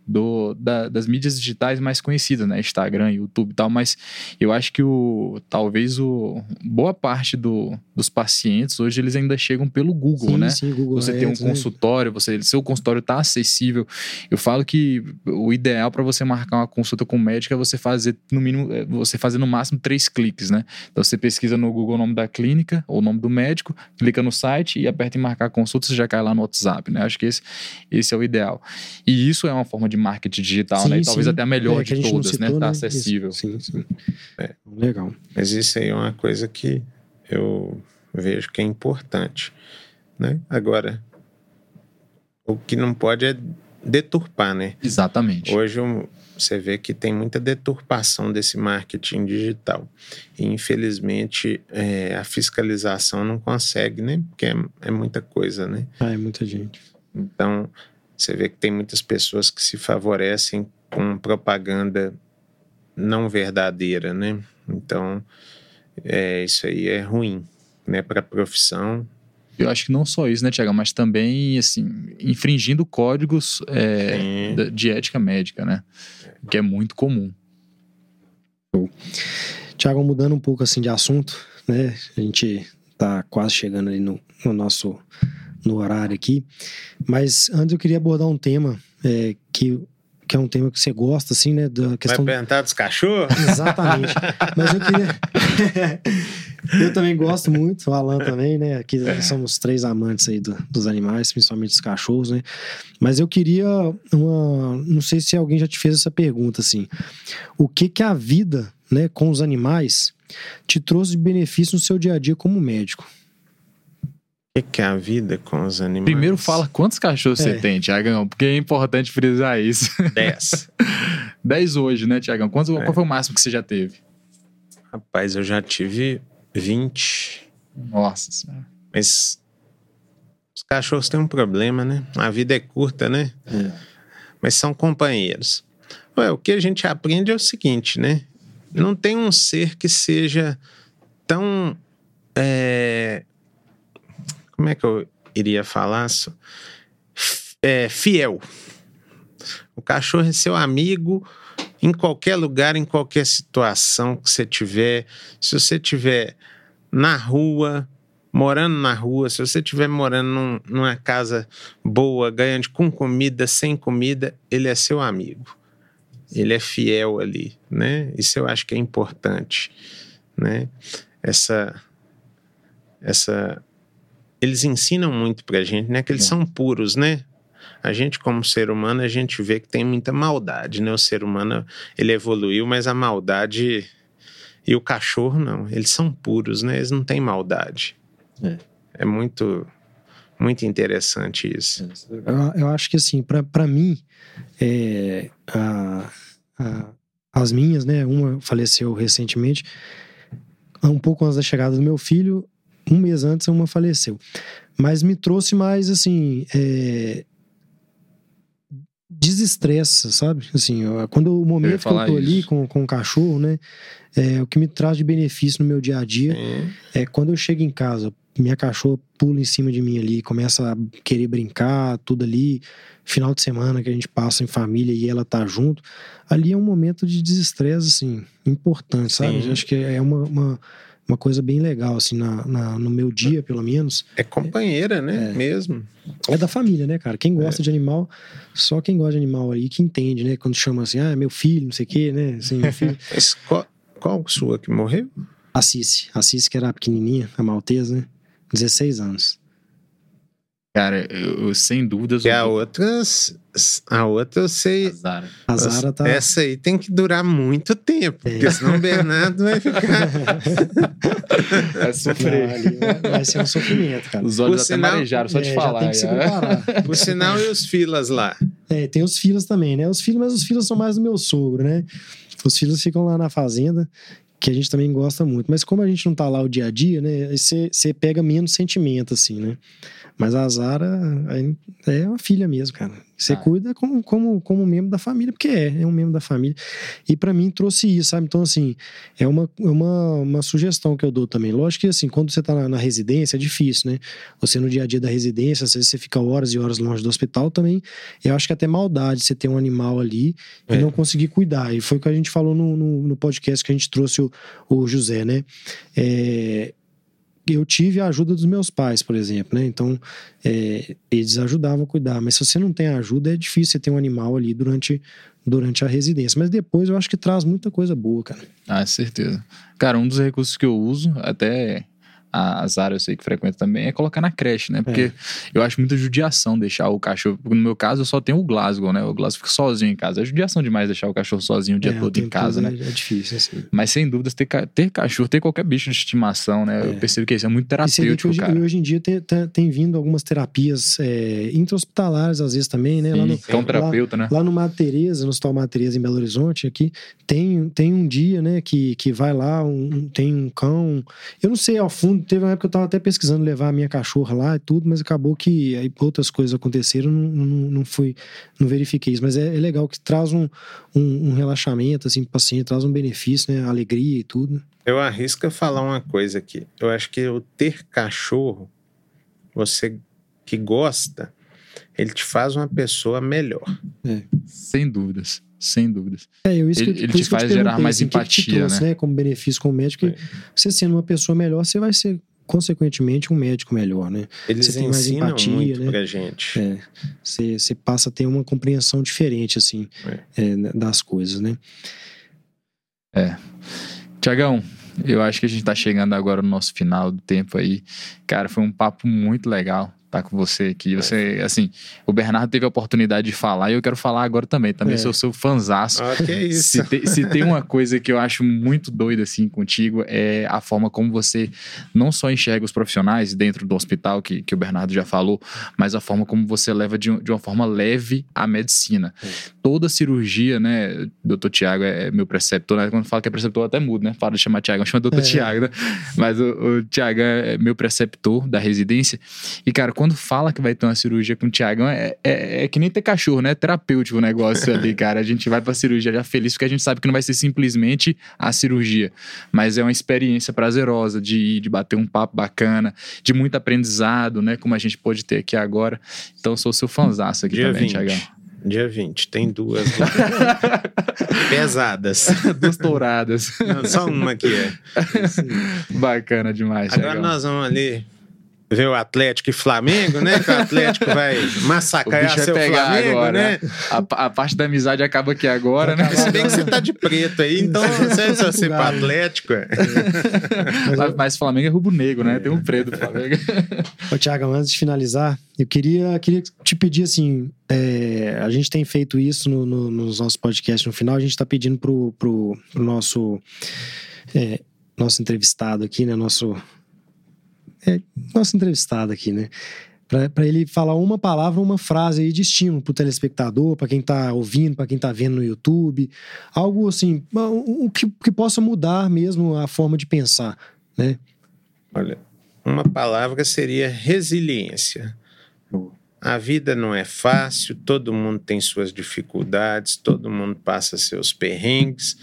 do, da, das mídias digitais mais conhecidas, né? Instagram, YouTube e tal, mas eu acho que o talvez o boa parte do, dos pacientes hoje eles ainda chegam pelo Google, sim, né? Sim, Google você tem um né? consultório, você seu consultório está acessível. Eu falo que o ideal para você marcar uma consulta com o médico é você fazer no mínimo, é, você fazer no máximo três cliques, né? Então você pesquisa no Google o nome da clínica ou o nome do médico, clica no site e aperta em marcar consulta, você já cai lá no WhatsApp, né? Acho que esse, esse é o ideal. E isso é uma forma de marketing digital, Sim, né? E talvez sim. até a melhor É, que a de todas, né? citou, Tá Isso. acessível. Sim, sim. É. Legal. Mas isso aí é uma coisa que eu vejo que é importante, né? Agora, o que não pode é deturpar, né? Exatamente. Hoje você vê que tem muita deturpação desse marketing digital. E, infelizmente, é, a fiscalização não consegue, né? Porque é, é muita coisa, né? Ah, é muita gente. Então, você vê que tem muitas pessoas que se favorecem com propaganda não verdadeira, né? Então, é, isso aí é ruim, né? Para a profissão. Eu acho que não só isso, né, Tiago, mas também, assim, infringindo códigos é, de ética médica, né? Que é muito comum. Tiago, mudando um pouco assim de assunto, né? A gente tá quase chegando ali no, no nosso no horário aqui. Mas antes eu queria abordar um tema é, que, que é um tema que você gosta, assim, né? Da questão Vai perguntar dos cachorros? Exatamente. Mas eu queria. eu também gosto muito, o Alan também, né? Aqui somos três amantes aí do- dos animais, principalmente dos cachorros, né? Mas eu queria uma. Não sei se alguém já te fez essa pergunta, assim. O que que a vida, né, com os animais te trouxe de benefício no seu dia a dia como médico? Que que é a vida com os animais? Primeiro fala quantos cachorros É. você tem, Tiagão, porque é importante frisar isso. 10. 10 hoje, né, Tiagão? Quantos, É. Qual foi o máximo que você já teve? Rapaz, eu já tive 20. Nossa senhora. Mas os cachorros têm um problema, né? A vida é curta, né? Mas são companheiros. Ué, o que a gente aprende é o seguinte, né? Não tem um ser que seja tão. é, Como é que eu iria falar? é, fiel. O cachorro é seu amigo em qualquer lugar, em qualquer situação que você tiver. Se você tiver na rua, morando na rua, se você estiver morando num- numa casa boa, ganhando com comida, sem comida, ele é seu amigo. Ele é fiel ali, né? Isso eu acho que é importante, né? Essa essa eles ensinam muito pra gente, né? Que eles É. são puros, né? A gente como ser humano, a gente vê que tem muita maldade, né? O ser humano, ele evoluiu, mas a maldade e o cachorro não, eles são puros, né? Eles não têm maldade. É. É muito muito interessante isso. Eu, eu acho que assim, pra mim, é, a- a- as minhas, né? Uma faleceu recentemente, um pouco antes da chegada do meu filho, um mês antes uma faleceu. Mas me trouxe mais assim. É, desestressa, sabe? Assim, quando o momento que eu tô ali isso. com, com o cachorro, né? É, o que me traz de benefício no meu dia a dia É, é quando eu chego em casa, minha cachorra pula em cima de mim ali, começa a querer brincar, tudo ali. Final de semana que a gente passa em família e ela tá junto. Ali é um momento de desestresse, assim, importante, sabe? Sim. Acho que é uma, uma, uma coisa bem legal, assim, na, na- no meu dia, pelo menos. é companheira, né? É. Mesmo. É da família, né, cara? Quem É. gosta de animal, só quem gosta de animal aí que entende, né? Quando chama assim, ah, meu filho, não sei o quê, né? Assim, meu filho. Qual, qual sua que morreu? A Cici. A Cici, que era pequenininha, a maltesa, né? 16 anos. Cara, eu, eu, sem dúvidas. E a outra, a outra eu sei. a Zara. A Zara tá. Essa aí tem que durar muito tempo, Tem. porque senão o Bernardo vai ficar. Vai Não, sofrer. ali vai, vai ser um sofrimento, cara. Os olhos Por até sinal- marejaram, só de É, falar. Já tem que se preparar. Por sinal, e os filas lá? É, tem os filhos também, né? Os filhos, mas os filhos são mais do meu sogro, né? Os filhos ficam lá na fazenda, que a gente também gosta muito. Mas como a gente não tá lá o dia a dia, né? Você pega menos sentimento, assim, né? Mas a Zara é uma filha mesmo, cara. Você ah. cuida como, como, como membro da família, porque é, é um membro da família. E para mim trouxe isso, sabe? Então, assim, é uma, é uma, uma sugestão que eu dou também. Lógico que, assim, quando você tá na, na, residência é difícil, né? Você no dia a dia da residência, às vezes você fica horas e horas longe do hospital também. Eu acho que até maldade você ter um animal ali e é. não conseguir cuidar. E foi o que a gente falou no, no, no podcast que a gente trouxe o, o José, né? É, eu tive a ajuda dos meus pais, por exemplo, né? Então, é, eles ajudavam a cuidar. Mas se você não tem ajuda, é difícil você ter um animal ali durante, durante a residência. Mas depois eu acho que traz muita coisa boa, cara. Ah, certeza. Cara, um dos recursos que eu uso, até a Zara eu sei que frequenta também, é colocar na creche, né? Porque é. eu acho muita judiação deixar o cachorro. No meu caso, eu só tenho o Glasgow, né? O Glasgow fica sozinho em casa. É judiação demais deixar o cachorro sozinho o dia é, todo em casa, né? É difícil, assim. Mas sem dúvidas, ter, ter cachorro, ter qualquer bicho de estimação, né? É. Eu percebo que isso é muito terapêutico, hoje, cara. hoje em dia tem, tem, tem vindo algumas terapias é, intra-hospitalares, às vezes também, né? Sim, lá no, é um terapeuta, lá, né? Lá no Madre Teresa, no Hospital Madre Teresa, em Belo Horizonte, aqui, tem, tem um dia, né, que, que vai lá, um, tem um cão. Eu não sei ao fundo, teve uma época que eu tava até pesquisando levar a minha cachorra lá e tudo, mas acabou que aí outras coisas aconteceram, não, não, não fui, não verifiquei isso. Mas é, é legal que traz um, um, um, relaxamento, assim, pro paciente, traz um benefício, né? Alegria e tudo. Eu arrisco falar uma coisa aqui. Eu acho que o ter cachorro, você que gosta, ele te faz uma pessoa melhor. É. Sem dúvidas. Sem dúvidas. É, eu, isso ele, que, ele te faz gerar mais assim, empatia, que trouxe, né? né? Como benefício como médico, é. você sendo uma pessoa melhor, você vai ser consequentemente, um médico melhor, né? Eles você tem mais empatia, muito né? pra gente. É, você, você passa a ter uma compreensão diferente, assim, é. É, das coisas, né? É. Tiagão, eu acho que a gente tá chegando agora no nosso final do tempo aí. Cara, foi um papo muito legal tá com você aqui. Você, assim, o Bernardo teve a oportunidade de falar e eu quero falar agora também. Também é. sou seu fanzaço. Ah, que isso. Se, te, se tem uma coisa que eu acho muito doida, assim, contigo, é a forma como você não só enxerga os profissionais dentro do hospital, que, que o Bernardo já falou, mas a forma como você leva de, de uma forma leve a medicina. É. Toda cirurgia, né? Doutor Tiago é meu preceptor, né? Quando fala que é preceptor, eu até mudo, né? Fala de chamar Tiago, chama doutor é. Tiago, né? Mas o, o Tiago é meu preceptor da residência. E, cara, quando fala que vai ter uma cirurgia com o Tiagão, é, é, é, que nem ter cachorro, né? É terapêutico o negócio ali, cara. A gente vai pra cirurgia já feliz porque a gente sabe que não vai ser simplesmente a cirurgia, mas é uma experiência prazerosa de ir, de bater um papo bacana, de muito aprendizado, né? Como a gente pode ter aqui agora. Então, sou seu fãzaço aqui Dia também, Tiagão. Dia 20, tem duas pesadas. duas touradas. Não, só uma que é. Bacana demais. Agora Thiagão. nós vamos ali ver o Atlético e Flamengo, né? Que o Atlético vai massacrar seu Flamengo, agora. né? A, a, parte da amizade acaba aqui agora, né? Se bem que você tá de preto aí, então não sei se você pro Atlético. É. Mas, mas Flamengo é rubro-negro, né? Tem um preto do Flamengo. Ô, Thiago, antes de finalizar, eu queria, queria te pedir assim: é, a gente tem feito isso no, no, nos nossos podcasts no final, a gente tá pedindo pro, pro, pro nosso. É, nosso entrevistado aqui, né? Nosso é, nosso entrevistado aqui, né? Para ele falar uma palavra, uma frase aí de estímulo para o telespectador, para quem está ouvindo, para quem está vendo no YouTube. Algo assim, o que, que possa mudar mesmo a forma de pensar, né? Olha, uma palavra seria resiliência. A vida não é fácil, todo mundo tem suas dificuldades, todo mundo passa seus perrengues,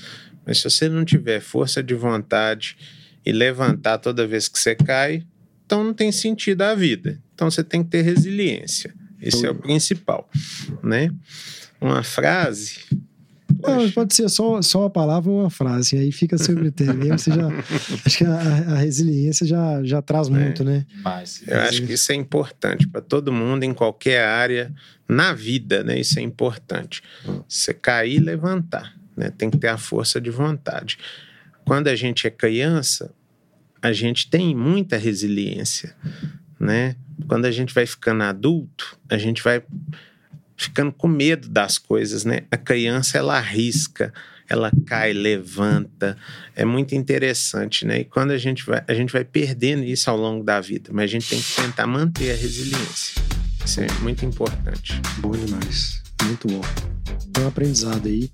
mas se você não tiver força de vontade e levantar toda vez que você cai, então não tem sentido a vida. Então você tem que ter resiliência. Esse é o principal, né? Uma frase. Não, pode ser só, só a palavra ou uma frase, aí fica seu critério. Você já, acho que a, a, resiliência já, já traz é. muito, né? Mas, eu acho que isso é importante para todo mundo, em qualquer área, na vida, né? Isso é importante. Você cair e levantar, né? Tem que ter a força de vontade. Quando a gente é criança, a gente tem muita resiliência, né? Quando a gente vai ficando adulto, a gente vai ficando com medo das coisas, né? A criança ela arrisca, ela cai, levanta, é muito interessante, né? E quando a gente vai, a gente vai perdendo isso ao longo da vida, mas a gente tem que tentar manter a resiliência. Isso é muito importante. Bom demais, muito bom. É um aprendizado aí.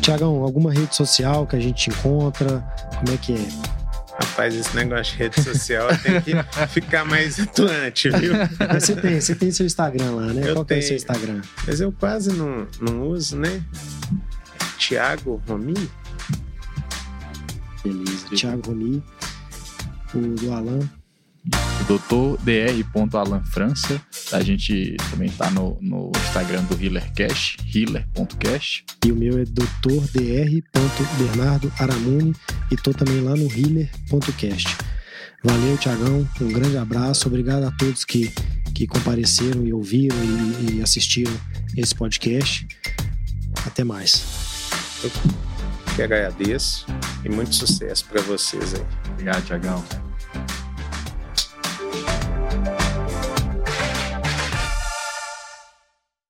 Tiagão, alguma rede social que a gente encontra? Como é que é? Rapaz, esse negócio de rede social tem que ficar mais atuante, viu? Mas você tem, você tem seu Instagram lá, né? Eu Qual que é o seu tenho. Instagram? Mas eu quase não, não uso, né? Tiago Romi? Beleza. Thiago Roni, o do Alan. Doutor Dr. Alan França. A gente também tá no, no Instagram do HealerCast, healer.cast. E o meu é dr.dr.bernardo Aramuni e tô também lá no healer.cast. Valeu, Tiagão. Um grande abraço. Obrigado a todos que, que compareceram e ouviram e, e assistiram esse podcast. Até mais. Que agradeço e muito sucesso para vocês aí. Obrigado, Tiagão.